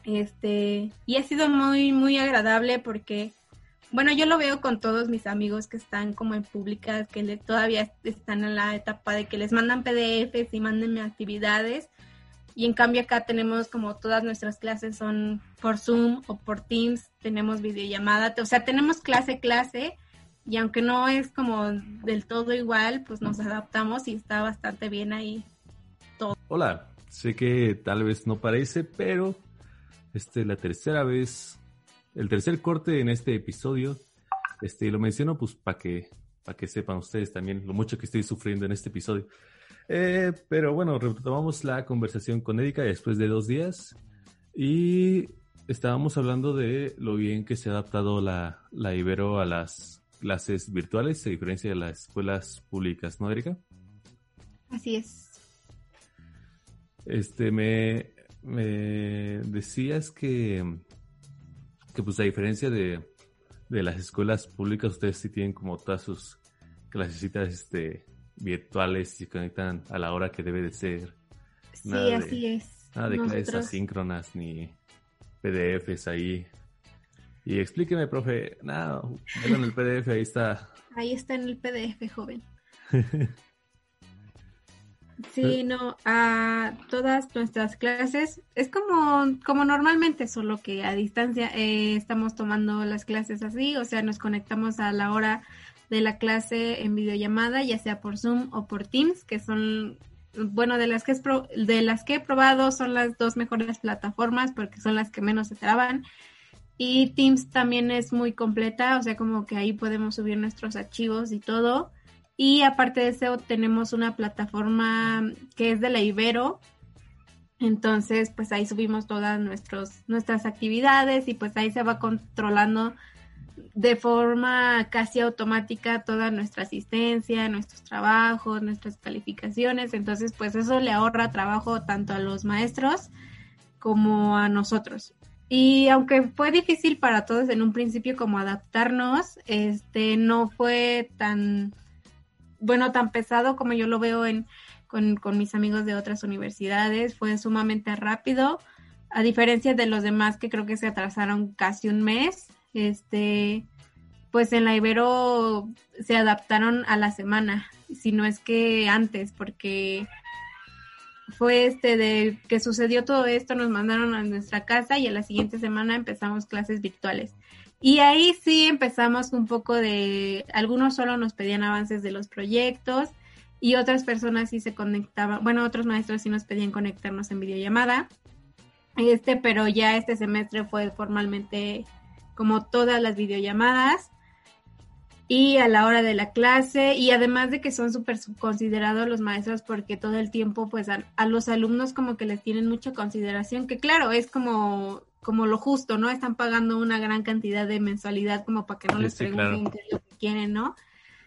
Este, y ha sido muy, muy agradable porque bueno, yo lo veo con todos mis amigos que están como en públicas, que le, todavía están en la etapa de que les mandan PDFs y mándenme actividades. Y en cambio acá tenemos como todas nuestras clases son por Zoom o por Teams, tenemos videollamada, o sea, tenemos clase, clase, y aunque no es como del todo igual, pues nos adaptamos y está bastante bien ahí todo. Hola, sé que tal vez no parece, pero este la tercera vez el tercer corte en este episodio. Este, lo menciono pues para que, para que sepan ustedes también lo mucho que estoy sufriendo en este episodio. Eh, pero bueno, retomamos la conversación con Erika después de dos días y estábamos hablando de lo bien que se ha adaptado la, la Ibero a las clases virtuales, a diferencia de las escuelas públicas, ¿no, Erika? Así es. Este, me, me decías que que pues a diferencia de, las escuelas públicas, ustedes sí tienen como todas sus clasecitas este, virtuales y conectan a la hora que debe de ser. Sí, así es. Nada de clases asíncronas ni PDFs ahí. Y explíqueme, profe. Nada, en el PDF, ahí está. Ahí está en el PDF, joven. Sí, no, a todas nuestras clases es como, como normalmente, solo que a distancia eh, estamos tomando las clases así, o sea, nos conectamos a la hora de la clase en videollamada, ya sea por Zoom o por Teams, que son, bueno, de las que, es de las que he probado son las dos mejores plataformas porque son las que menos se traban. Y Teams también es muy completa, o sea, como que ahí podemos subir nuestros archivos y todo. Y aparte de eso, tenemos una plataforma que es de la Ibero. Entonces, pues ahí subimos todas nuestros, nuestras actividades y pues ahí se va controlando de forma casi automática toda nuestra asistencia, nuestros trabajos, nuestras calificaciones. Entonces, pues eso le ahorra trabajo tanto a los maestros como a nosotros. Y aunque fue difícil para todos en un principio como adaptarnos, este no fue tan bueno, tan pesado como yo lo veo en, con, con mis amigos de otras universidades, fue sumamente rápido, a diferencia de los demás que creo que se atrasaron casi un mes, este, pues en la Ibero se adaptaron a la semana, si no es que antes, porque fue este de que sucedió todo esto, nos mandaron a nuestra casa y a la siguiente semana empezamos clases virtuales. Y ahí sí empezamos un poco de, algunos solo nos pedían avances de los proyectos y otras personas sí se conectaban, bueno, otros maestros sí nos pedían conectarnos en videollamada. Este, pero ya este semestre fue formalmente como todas las videollamadas y a la hora de la clase y además de que son súper considerados los maestros porque todo el tiempo pues a, a, los alumnos como que les tienen mucha consideración, que claro, es como como lo justo, ¿no? Están pagando una gran cantidad de mensualidad como para que no les pregunten qué es lo que quieren, ¿no?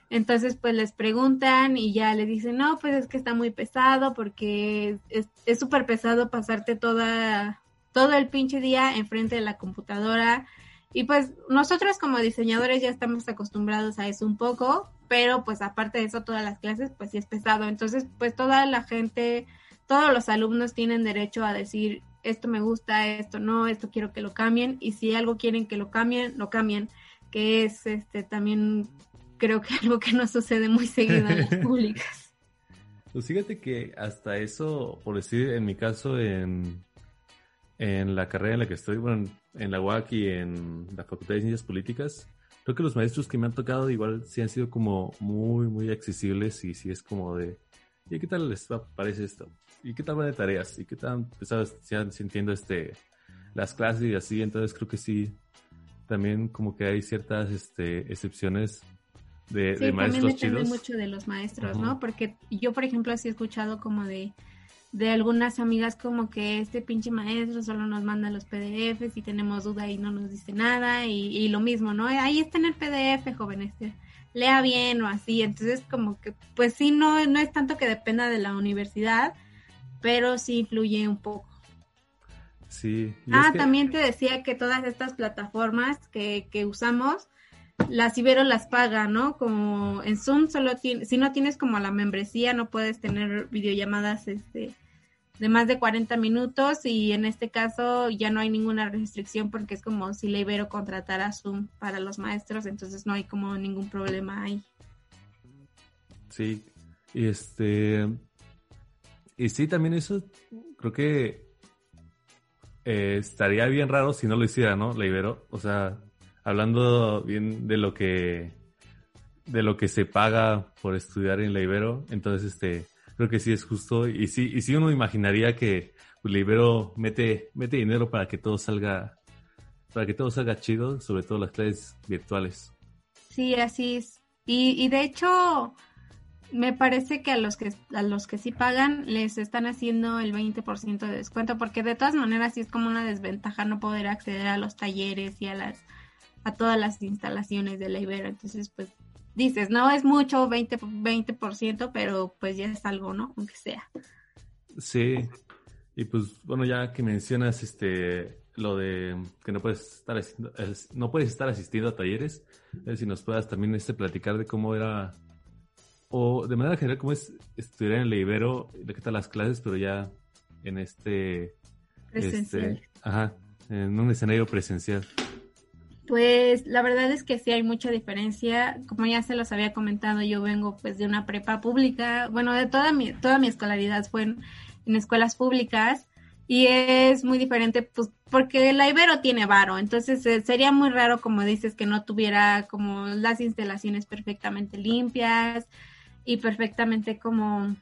Entonces, pues les preguntan y ya les dicen, no, pues es que está muy pesado porque es súper pesado pasarte toda, todo el pinche día enfrente de la computadora. Y pues nosotros como diseñadores ya estamos acostumbrados a eso un poco, pero pues aparte de eso, todas las clases, pues sí es pesado. Entonces, pues toda la gente, todos los alumnos tienen derecho a decir, esto me gusta, esto no, esto quiero que lo cambien y si algo quieren que lo cambien, lo cambien, que es este también creo que algo que no sucede muy seguido en las públicas. Pues fíjate que hasta eso, por decir en mi caso, en, en la carrera en la que estoy, bueno, en la UAC y en la Facultad de Ciencias Políticas, creo que los maestros que me han tocado igual sí han sido como muy, muy accesibles y sí es como de, ¿y qué tal les parece esto? ¿y qué tal van de tareas? ¿Y qué tal sabes, sintiendo este, las clases y así? Entonces creo que sí, también como que hay ciertas este, excepciones de, sí, maestros también depende mucho de los maestros, ¿no? Porque yo, por ejemplo, sí he escuchado como de, de algunas amigas como que este pinche maestro solo nos manda los PDFs y tenemos duda y no nos dice nada y, y lo mismo, ¿no? Ahí está en el PDF, joven, este lea bien o así. Entonces, como que, pues sí, no, no es tanto que dependa de la universidad, pero sí influye un poco. Sí. Ah, también te decía que todas estas plataformas que, que usamos, las Ibero las paga, ¿no? Como en Zoom solo tiene, si no tienes como la membresía, no puedes tener videollamadas este de más de 40 minutos y en este caso ya no hay ninguna restricción porque es como si la Ibero contratara Zoom para los maestros, entonces no hay como ningún problema ahí. Sí, este, y sí, también eso creo que eh, estaría bien raro si no lo hiciera, ¿no? La Ibero, o sea, hablando bien de lo que de lo que se paga por estudiar en la Ibero, entonces este creo que sí es justo y sí y sí uno imaginaría que pues, la Ibero mete mete dinero para que todo salga para que todo salga chido, sobre todo las clases virtuales. Sí, así es. Y, y de hecho, me parece que a los que a los que sí pagan les están haciendo el 20% de descuento porque de todas maneras sí es como una desventaja no poder acceder a los talleres y a las a todas las instalaciones de la. Entonces, pues dices, no es mucho, 20%, 20% pero pues ya es algo, ¿no? Aunque sea. Sí. Y pues bueno, ya que mencionas este lo de que no puedes estar no puedes estar asistiendo a talleres, si nos puedas también este platicar de cómo era o de manera general cómo es estudiar en la Ibero, de qué tal las clases, pero ya en este presencial. Este, ajá, en un escenario presencial. Pues la verdad es que sí hay mucha diferencia. Como ya se los había comentado, yo vengo pues de una prepa pública. Bueno, de toda mi, toda mi escolaridad fue en, escuelas públicas y es muy diferente pues porque la Ibero tiene varo, entonces eh, sería muy raro como dices que no tuviera como las instalaciones perfectamente limpias y perfectamente como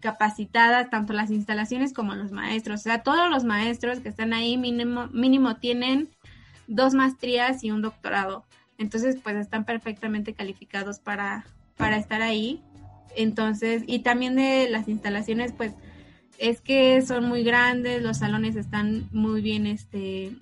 capacitadas tanto las instalaciones como los maestros, o sea, todos los maestros que están ahí mínimo mínimo tienen dos maestrías y un doctorado. Entonces, pues están perfectamente calificados para, para estar ahí. Entonces, y también de las instalaciones, pues es que son muy grandes, los salones están muy bien, este,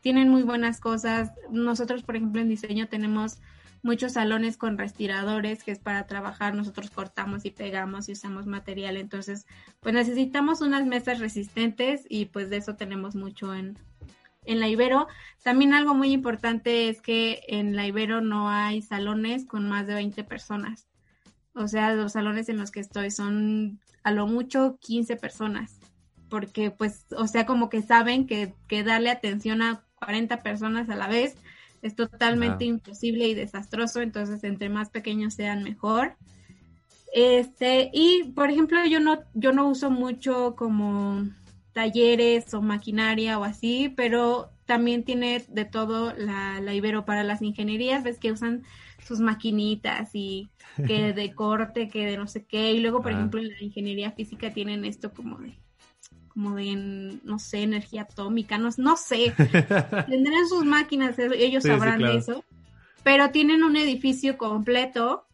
tienen muy buenas cosas. Nosotros, por ejemplo, en diseño tenemos muchos salones con respiradores, que es para trabajar, nosotros cortamos y pegamos y usamos material, entonces pues necesitamos unas mesas resistentes y pues de eso tenemos mucho en, en la Ibero. También algo muy importante es que en la Ibero no hay salones con más de 20 personas. O sea, los salones en los que estoy son a lo mucho 15 personas. Porque pues, o sea, como que saben que, que darle atención a 40 personas a la vez es totalmente imposible y desastroso. Entonces, entre más pequeños sean, mejor. Este, y por ejemplo, yo no, yo no uso mucho como talleres o maquinaria o así, pero también tiene de todo la, la Ibero para las ingenierías, ves que usan sus maquinitas y que de corte, que de no sé qué, y luego por ah. ejemplo en la ingeniería física tienen esto como de como de, no sé, energía atómica, no, no sé, tendrán sus máquinas, ellos sabrán de eso, pero tienen un edificio completo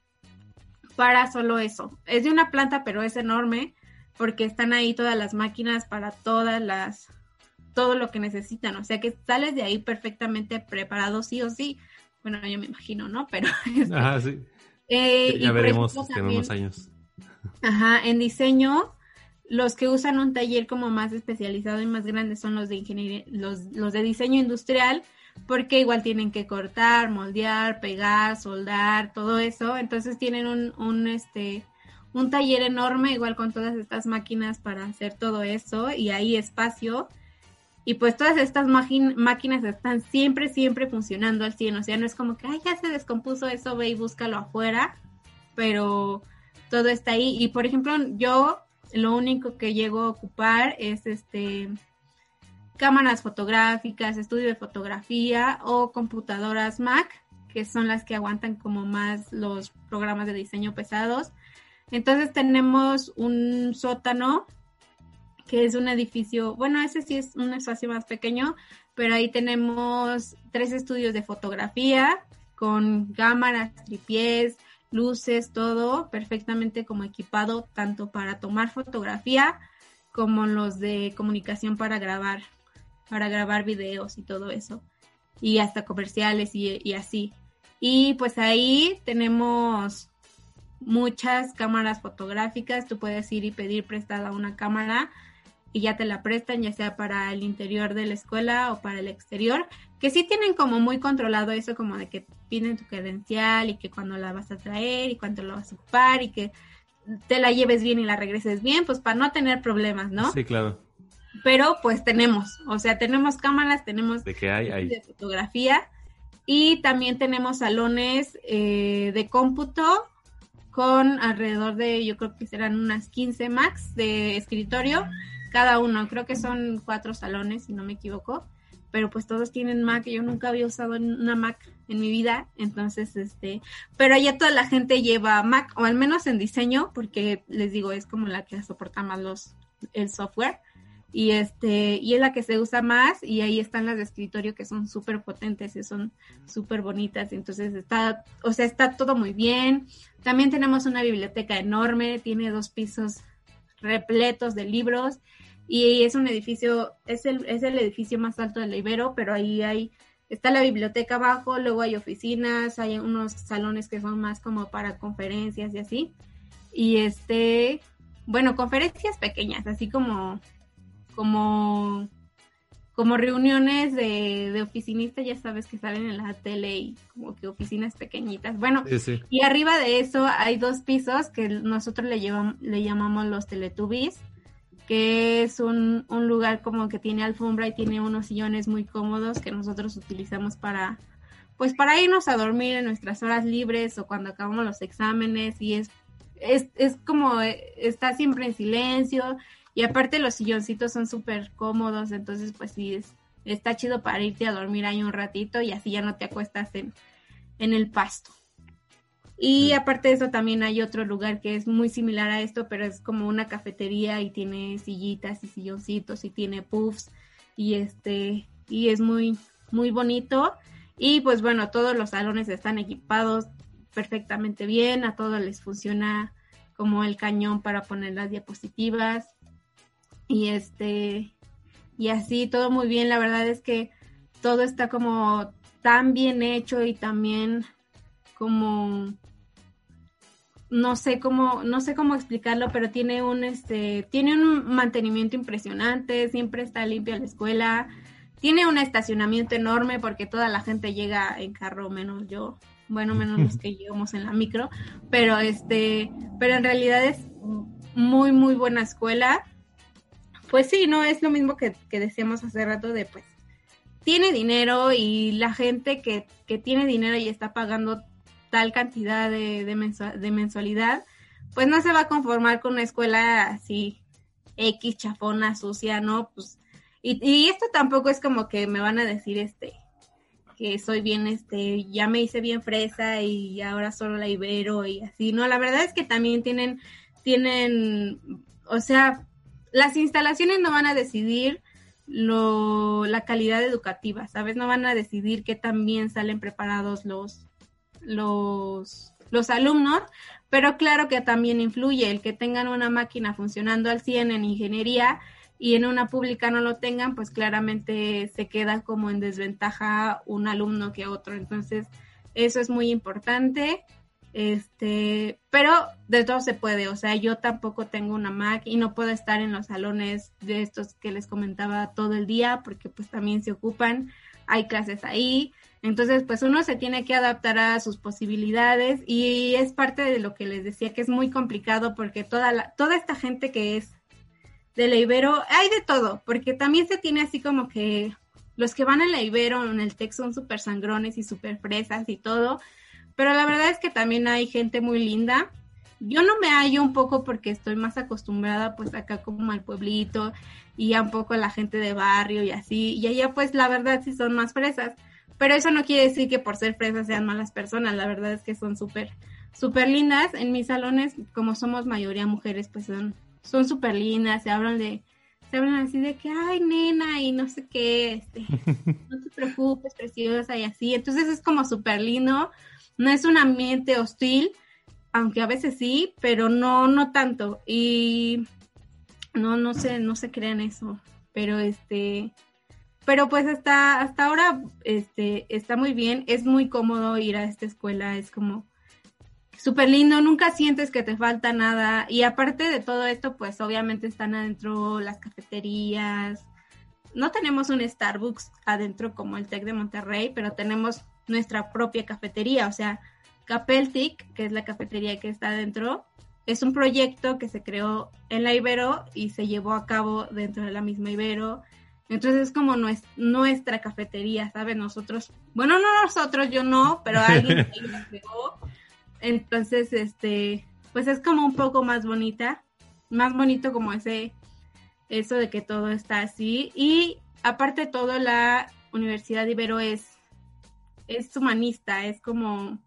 para solo eso. Es de una planta, pero es enorme porque están ahí todas las máquinas para todas las todo lo que necesitan, o sea que sales de ahí perfectamente preparado sí o sí. Bueno, yo me imagino, ¿no? Pero este, Ajá, sí. Eh, ya veremos en unos años. Ajá, en diseño los que usan un taller como más especializado y más grande son los de ingeniería, los, los de diseño industrial, porque igual tienen que cortar, moldear, pegar, soldar, todo eso. Entonces tienen un, un este un taller enorme, igual con todas estas máquinas para hacer todo eso y hay espacio. Y pues todas estas máquinas están siempre, siempre funcionando al 100. O sea, no es como que, ay, ya se descompuso eso, ve y búscalo afuera. Pero todo está ahí. Y por ejemplo, yo lo único que llego a ocupar es este cámaras fotográficas, estudio de fotografía o computadoras Mac, que son las que aguantan como más los programas de diseño pesados. Entonces tenemos un sótano que es un edificio, bueno, ese sí es un espacio más pequeño, pero ahí tenemos tres estudios de fotografía con cámaras, tripiés, luces, todo perfectamente como equipado tanto para tomar fotografía como los de comunicación para grabar, para grabar videos y todo eso, y hasta comerciales y, y así. Y pues ahí tenemos muchas cámaras fotográficas, tú puedes ir y pedir prestada una cámara y ya te la prestan, ya sea para el interior de la escuela o para el exterior, que sí tienen como muy controlado eso, como de que piden tu credencial y que cuando la vas a traer y cuánto la vas a ocupar y que te la lleves bien y la regreses bien, pues para no tener problemas, ¿no? Sí, claro. Pero pues tenemos, o sea, tenemos cámaras, tenemos de, que hay, hay. de fotografía y también tenemos salones eh, de cómputo con alrededor de, yo creo que serán unas 15 Macs de escritorio cada uno. Creo que son cuatro salones, si no me equivoco. Pero pues todos tienen Mac. Yo nunca había usado una Mac en mi vida. Entonces, este, pero allá toda la gente lleva Mac, o al menos en diseño, porque les digo, es como la que soporta más los, el software. Y este, y es la que se usa más, y ahí están las de escritorio que son súper potentes y son súper bonitas. Entonces está, o sea, está todo muy bien. También tenemos una biblioteca enorme, tiene dos pisos repletos de libros y es un edificio, es el, es el edificio más alto del Ibero, pero ahí hay, está la biblioteca abajo, luego hay oficinas, hay unos salones que son más como para conferencias y así. Y este, bueno, conferencias pequeñas, así como, como, como reuniones de, de oficinistas, ya sabes que salen en la tele y como que oficinas pequeñitas. Bueno, y arriba de eso hay dos pisos que nosotros le, llevamos, le llamamos los Teletubbies que es un, un, lugar como que tiene alfombra y tiene unos sillones muy cómodos que nosotros utilizamos para, pues para irnos a dormir en nuestras horas libres o cuando acabamos los exámenes y es, es, es como, eh, está siempre en silencio y aparte los silloncitos son súper cómodos, entonces pues sí, es, está chido para irte a dormir ahí un ratito y así ya no te acuestas en, en el pasto. Y aparte de eso también hay otro lugar que es muy similar a esto, pero es como una cafetería y tiene sillitas y silloncitos y tiene puffs y este y es muy muy bonito. Y pues bueno, todos los salones están equipados perfectamente bien, a todos les funciona como el cañón para poner las diapositivas y este y así todo muy bien, la verdad es que todo está como tan bien hecho y también como no sé cómo, no sé cómo explicarlo, pero tiene un este, tiene un mantenimiento impresionante, siempre está limpia la escuela, tiene un estacionamiento enorme porque toda la gente llega en carro, menos yo, bueno, menos los que llegamos en la micro, pero este, pero en realidad es muy, muy buena escuela. Pues sí, no es lo mismo que, que decíamos hace rato de pues tiene dinero y la gente que, que tiene dinero y está pagando tal cantidad de, de, mensualidad, pues no se va a conformar con una escuela así X, chafona, sucia, ¿no? Pues, y, y esto tampoco es como que me van a decir, este, que soy bien, este, ya me hice bien fresa y ahora solo la ibero y así, ¿no? La verdad es que también tienen, tienen, o sea, las instalaciones no van a decidir lo, la calidad educativa, ¿sabes? No van a decidir qué tan bien salen preparados los, los, los alumnos, pero claro que también influye el que tengan una máquina funcionando al 100 en ingeniería y en una pública no lo tengan, pues claramente se queda como en desventaja un alumno que otro. Entonces, eso es muy importante. Este, pero de todo se puede, o sea, yo tampoco tengo una Mac y no puedo estar en los salones de estos que les comentaba todo el día porque pues también se ocupan, hay clases ahí, entonces, pues uno se tiene que adaptar a sus posibilidades y es parte de lo que les decía que es muy complicado porque toda la, toda esta gente que es de la Ibero, hay de todo, porque también se tiene así como que los que van en la Ibero, en el TEC son súper sangrones y súper fresas y todo, pero la verdad es que también hay gente muy linda. Yo no me hallo un poco porque estoy más acostumbrada pues acá como al pueblito y a un poco a la gente de barrio y así, y allá pues la verdad sí son más fresas pero eso no quiere decir que por ser fresas sean malas personas, la verdad es que son súper, súper lindas. En mis salones, como somos mayoría mujeres, pues son son súper lindas, se hablan de, se hablan así de que, ay, nena, y no sé qué, este, no te preocupes, preciosa, y así. Entonces es como súper lindo, no es un ambiente hostil, aunque a veces sí, pero no, no tanto. Y no, no sé, no se crean eso, pero este, pero pues hasta, hasta ahora este, está muy bien, es muy cómodo ir a esta escuela, es como súper lindo, nunca sientes que te falta nada. Y aparte de todo esto, pues obviamente están adentro las cafeterías, no tenemos un Starbucks adentro como el TEC de Monterrey, pero tenemos nuestra propia cafetería, o sea, Capeltic, que es la cafetería que está adentro, es un proyecto que se creó en la Ibero y se llevó a cabo dentro de la misma Ibero. Entonces es como nuestra cafetería, ¿sabes? Nosotros, bueno, no nosotros, yo no, pero alguien la creó. Entonces, este, pues es como un poco más bonita, más bonito como ese, eso de que todo está así. Y aparte de todo, la Universidad Ibero es, es humanista, es como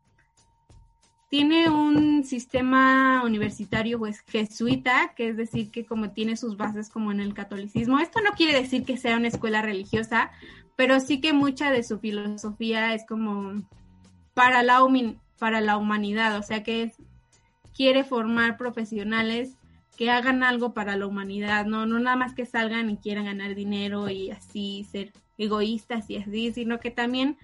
tiene un sistema universitario pues jesuita, que es decir que como tiene sus bases como en el catolicismo. Esto no quiere decir que sea una escuela religiosa, pero sí que mucha de su filosofía es como para la, para la humanidad, o sea que quiere formar profesionales que hagan algo para la humanidad, no, no nada más que salgan y quieran ganar dinero y así ser egoístas y así, sino que también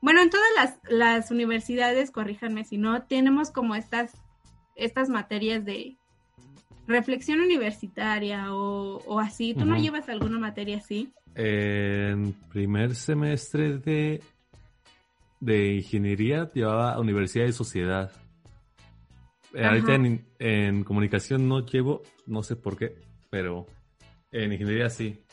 bueno, en todas las, las universidades, corríjanme si no, tenemos como estas, estas materias de reflexión universitaria o, así. ¿Tú no llevas alguna materia así? En primer semestre de, de ingeniería llevaba Universidad de Sociedad. Eh, ahorita en, en, comunicación no llevo, no sé por qué, pero en ingeniería sí.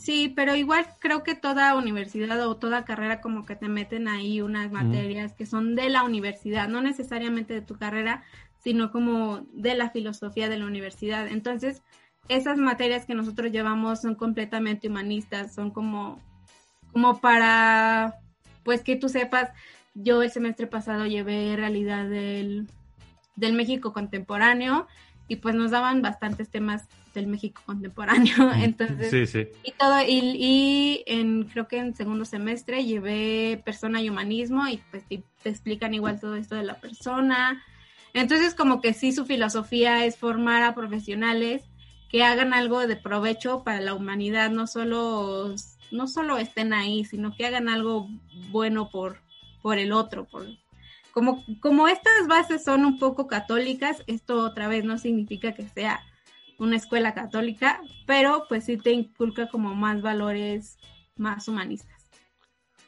Sí, pero igual creo que toda universidad o toda carrera como que te meten ahí unas materias que son de la universidad, no necesariamente de tu carrera, sino como de la filosofía de la universidad. Entonces, esas materias que nosotros llevamos son completamente humanistas, son como, como para, pues que tú sepas, yo el semestre pasado llevé realidad del, del México contemporáneo y pues nos daban bastantes temas del México contemporáneo. Entonces, y todo, y, en, creo que en segundo semestre llevé persona y humanismo y pues te, explican igual todo esto de la persona. Entonces, como que sí, su filosofía es formar a profesionales que hagan algo de provecho para la humanidad, no solo, no solo estén ahí, sino que hagan algo bueno por, por el otro, por, como, como estas bases son un poco católicas, esto otra vez no significa que sea una escuela católica, pero pues sí te inculca como más valores más humanistas.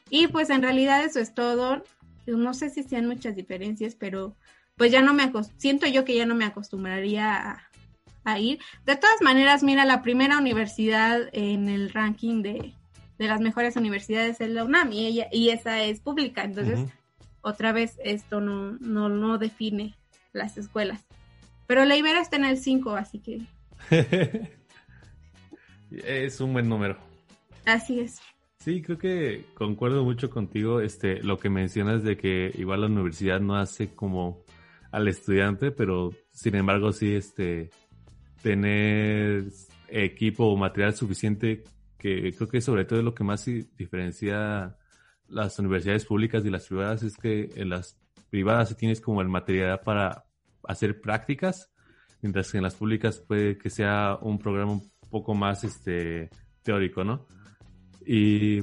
Y pues en realidad eso es todo. No sé si sean muchas diferencias, pero pues ya no me siento yo que ya no me acostumbraría a, ir. De todas maneras, mira, la primera universidad en el ranking de, las mejores universidades es la UNAM y, ella, y esa es pública. Entonces, otra vez esto no, no, no define las escuelas. Pero la Ibero está en el 5, así que es un buen número. Así es. Sí, creo que concuerdo mucho contigo. Este, lo que mencionas de que igual la universidad no hace como al estudiante, pero sin embargo sí, este, tener equipo o material suficiente, que creo que sobre todo es lo que más diferencia las universidades públicas y las privadas es que en las privadas tienes como el material para hacer prácticas mientras que en las públicas puede que sea un programa un poco más este teórico, ¿no? Y,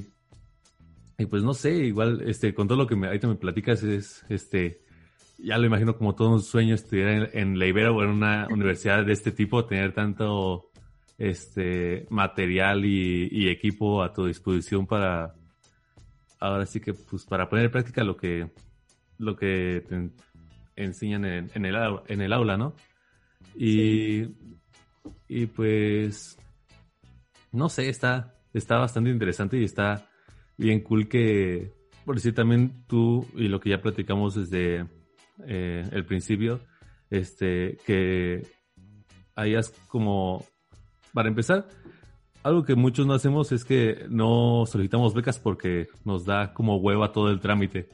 y pues no sé, igual este con todo lo que me, ahorita me platicas es este ya lo imagino como todo un sueño estudiar en, la Ibero o en una universidad de este tipo, tener tanto este material y, equipo a tu disposición para ahora sí que pues para poner en práctica lo que lo que te enseñan en, en, el, en el aula, ¿no? Y, y pues, no sé, está, está bastante interesante y está bien cool que, por decir también tú y lo que ya platicamos desde eh, el principio, este, que hayas como, para empezar, algo que muchos no hacemos es que no solicitamos becas porque nos da como hueva todo el trámite.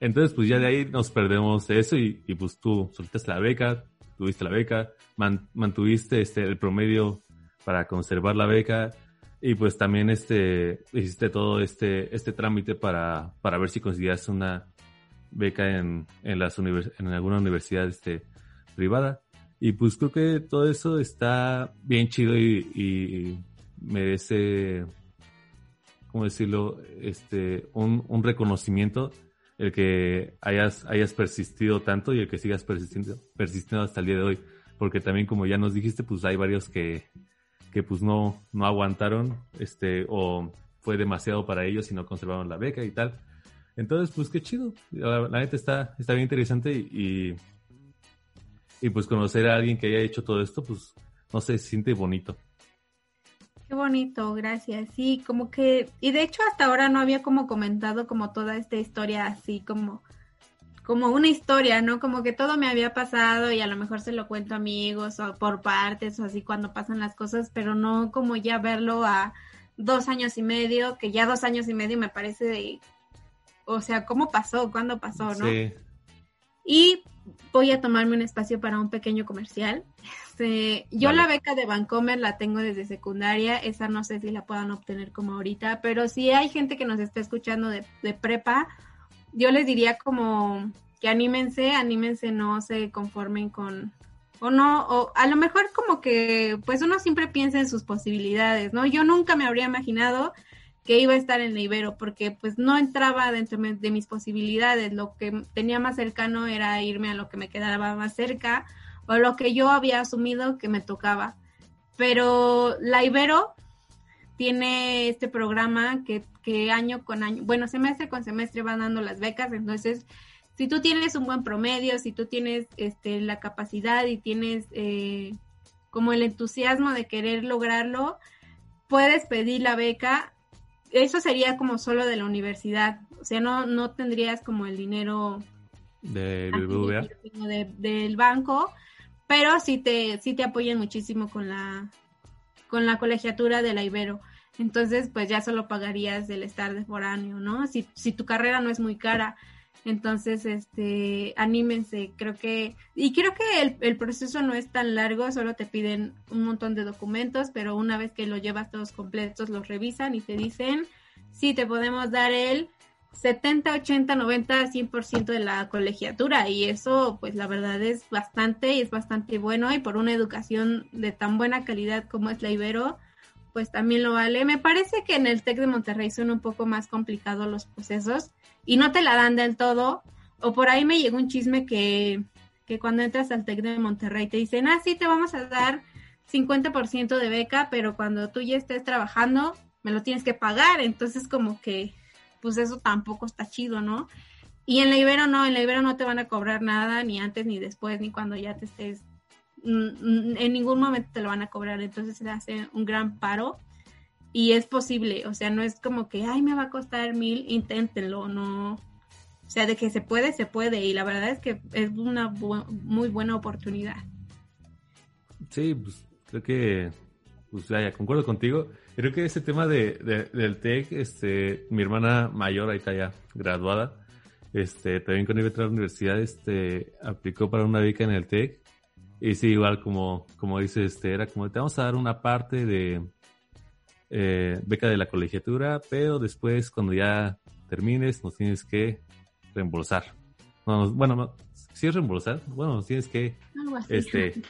Entonces, pues ya de ahí nos perdemos eso y, y pues tú solicitas la beca, tuviste la beca, mantuviste este, el promedio para conservar la beca y pues también este, hiciste todo este, este trámite para, para ver si conseguías una beca en, en, las en alguna universidad este, privada. Y pues creo que todo eso está bien chido y, y merece ¿cómo decirlo? Este, un, un reconocimiento el que hayas, hayas persistido tanto y el que sigas persistiendo, persistiendo hasta el día de hoy. Porque también, como ya nos dijiste, pues hay varios que, que pues no, no aguantaron, este, o fue demasiado para ellos y no conservaron la beca y tal. Entonces, pues qué chido. La, neta está, está bien interesante y, y, pues conocer a alguien que haya hecho todo esto, pues no se siente bonito. Qué bonito, gracias. Sí, como que, y de hecho hasta ahora no había como comentado como toda esta historia así como, como una historia, ¿no? Como que todo me había pasado y a lo mejor se lo cuento a amigos o por partes o así cuando pasan las cosas, pero no como ya verlo a dos años y medio, que ya dos años y medio me parece de, o sea, ¿cómo pasó? ¿Cuándo pasó? ¿No? Sí. Y voy a tomarme un espacio para un pequeño comercial. Este, yo la beca de Vancomer la tengo desde secundaria, esa no sé si la puedan obtener como ahorita, pero si hay gente que nos está escuchando de, de prepa, yo les diría como que anímense, anímense, no se conformen con, o no, o a lo mejor como que, pues uno siempre piensa en sus posibilidades, ¿no? Yo nunca me habría imaginado que iba a estar en la Ibero, porque pues no entraba dentro de mis posibilidades, lo que tenía más cercano era irme a lo que me quedaba más cerca, o lo que yo había asumido que me tocaba. Pero la Ibero tiene este programa que, que año con año, bueno, semestre con semestre van dando las becas, entonces si tú tienes un buen promedio, si tú tienes este, la capacidad y tienes eh, como el entusiasmo de querer lograrlo, puedes pedir la beca eso sería como solo de la universidad, o sea, no, no tendrías como el dinero de, del banco, pero sí te, sí te apoyan muchísimo con la, con la colegiatura de la Ibero. Entonces, pues ya solo pagarías el estar de foráneo, ¿no? Si, si tu carrera no es muy cara. Entonces, este, anímense, creo que, y creo que el, el, proceso no es tan largo, solo te piden un montón de documentos, pero una vez que lo llevas todos completos, los revisan y te dicen, sí, te podemos dar el 70, 80, 90, 100% de la colegiatura. Y eso, pues la verdad es bastante y es bastante bueno. Y por una educación de tan buena calidad como es la Ibero, pues también lo vale. Me parece que en el TEC de Monterrey son un poco más complicados los procesos y no te la dan del todo. O por ahí me llegó un chisme que, que cuando entras al TEC de Monterrey te dicen, ah, sí, te vamos a dar 50% de beca, pero cuando tú ya estés trabajando, me lo tienes que pagar. Entonces como que, pues eso tampoco está chido, ¿no? Y en la Ibero no, en la Ibero no te van a cobrar nada, ni antes, ni después, ni cuando ya te estés en ningún momento te lo van a cobrar, entonces se hace un gran paro y es posible, o sea, no es como que, ay, me va a costar mil, inténtenlo, no, o sea, de que se puede, se puede y la verdad es que es una muy buena oportunidad. Sí, pues creo que, pues vaya, concuerdo contigo. Creo que ese tema de, del TEC, este, mi hermana mayor, ahí está ya graduada, este, también con iba a la universidad, este, aplicó para una beca en el TEC y sí, igual como, como dice este, era como te vamos a dar una parte de eh, beca de la colegiatura, pero después cuando ya termines nos tienes que reembolsar. bueno, si es reembolsar, bueno, nos tienes que este,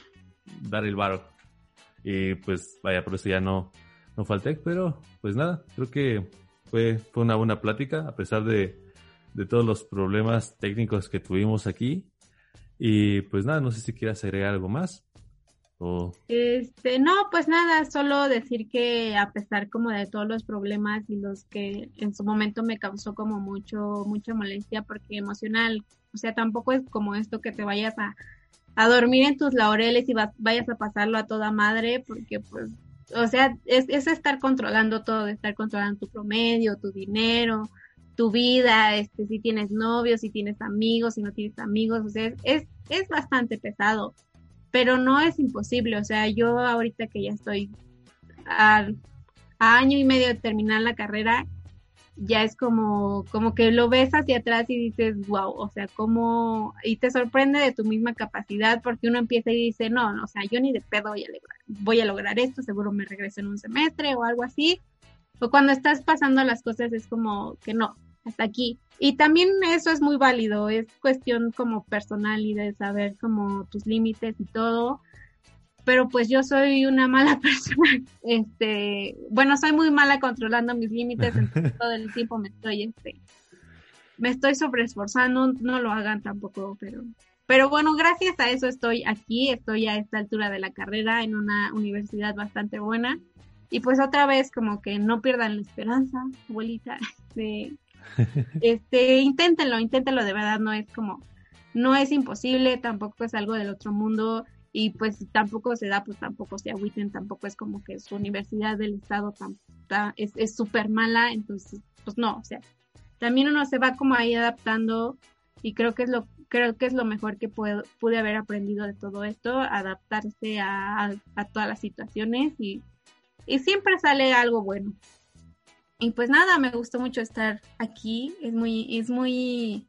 dar el varo. Y pues vaya, por eso ya no, no falté, pero pues nada, creo que fue, fue una buena plática, a pesar de, de todos los problemas técnicos que tuvimos aquí. Y pues nada, no sé si quieras agregar algo más. O... Este, no, pues nada, solo decir que a pesar como de todos los problemas y los que en su momento me causó como mucho, mucha molestia porque emocional, o sea, tampoco es como esto que te vayas a, a dormir en tus laureles y vayas a pasarlo a toda madre porque pues, o sea, es, es estar controlando todo, estar controlando tu promedio, tu dinero, tu vida, este, si tienes novios, si tienes amigos, si no tienes amigos, o sea, es, es bastante pesado, pero no es imposible, o sea, yo ahorita que ya estoy a, año y medio de terminar la carrera, ya es como, como que lo ves hacia atrás y dices, wow, o sea, como, y te sorprende de tu misma capacidad porque uno empieza y dice, no, no o sea, yo ni de pedo voy a lograr, voy a lograr esto, seguro me regreso en un semestre o algo así. O cuando estás pasando las cosas es como que no, hasta aquí. Y también eso es muy válido, es cuestión como personal y de saber como tus límites y todo. pero pues yo soy una mala persona, este, bueno, soy muy mala controlando mis límites, entonces todo el tiempo me estoy, este, me estoy sobreesforzando, no lo hagan tampoco, pero, pero bueno, gracias a eso estoy aquí, estoy a esta altura de la carrera en una universidad bastante buena, y pues otra vez como que no pierdan la esperanza, abuelita, de, este, inténtenlo, inténtenlo de verdad, no es como, no es imposible, tampoco es algo del otro mundo, y pues tampoco se da, pues tampoco se agüiten, tampoco es como que su universidad del estado es súper mala, entonces, pues no, o sea, también uno se va como ahí adaptando y creo que es lo creo que es lo mejor que puedo, pude haber aprendido de todo esto, adaptarse a, todas las situaciones y siempre sale algo bueno. Y pues nada, me gustó mucho estar aquí, es muy, es muy,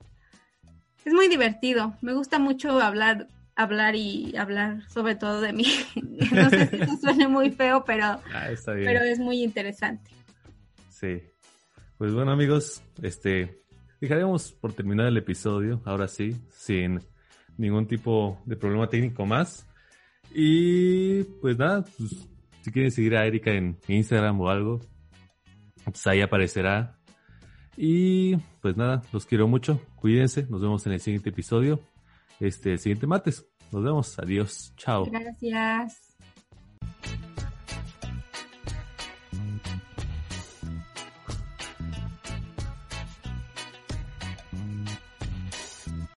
es muy divertido, me gusta mucho hablar hablar y hablar sobre todo de mí. no sé si eso suene muy feo, pero, ah, pero es muy interesante. Sí. Pues bueno amigos, este dejaremos por terminar el episodio, ahora sí, sin ningún tipo de problema técnico más. Y pues nada, pues, si quieren seguir a Erika en Instagram o algo, pues ahí aparecerá. Y pues nada, los quiero mucho, cuídense, nos vemos en el siguiente episodio este siguiente martes. Nos vemos. Adiós. Chao. Gracias.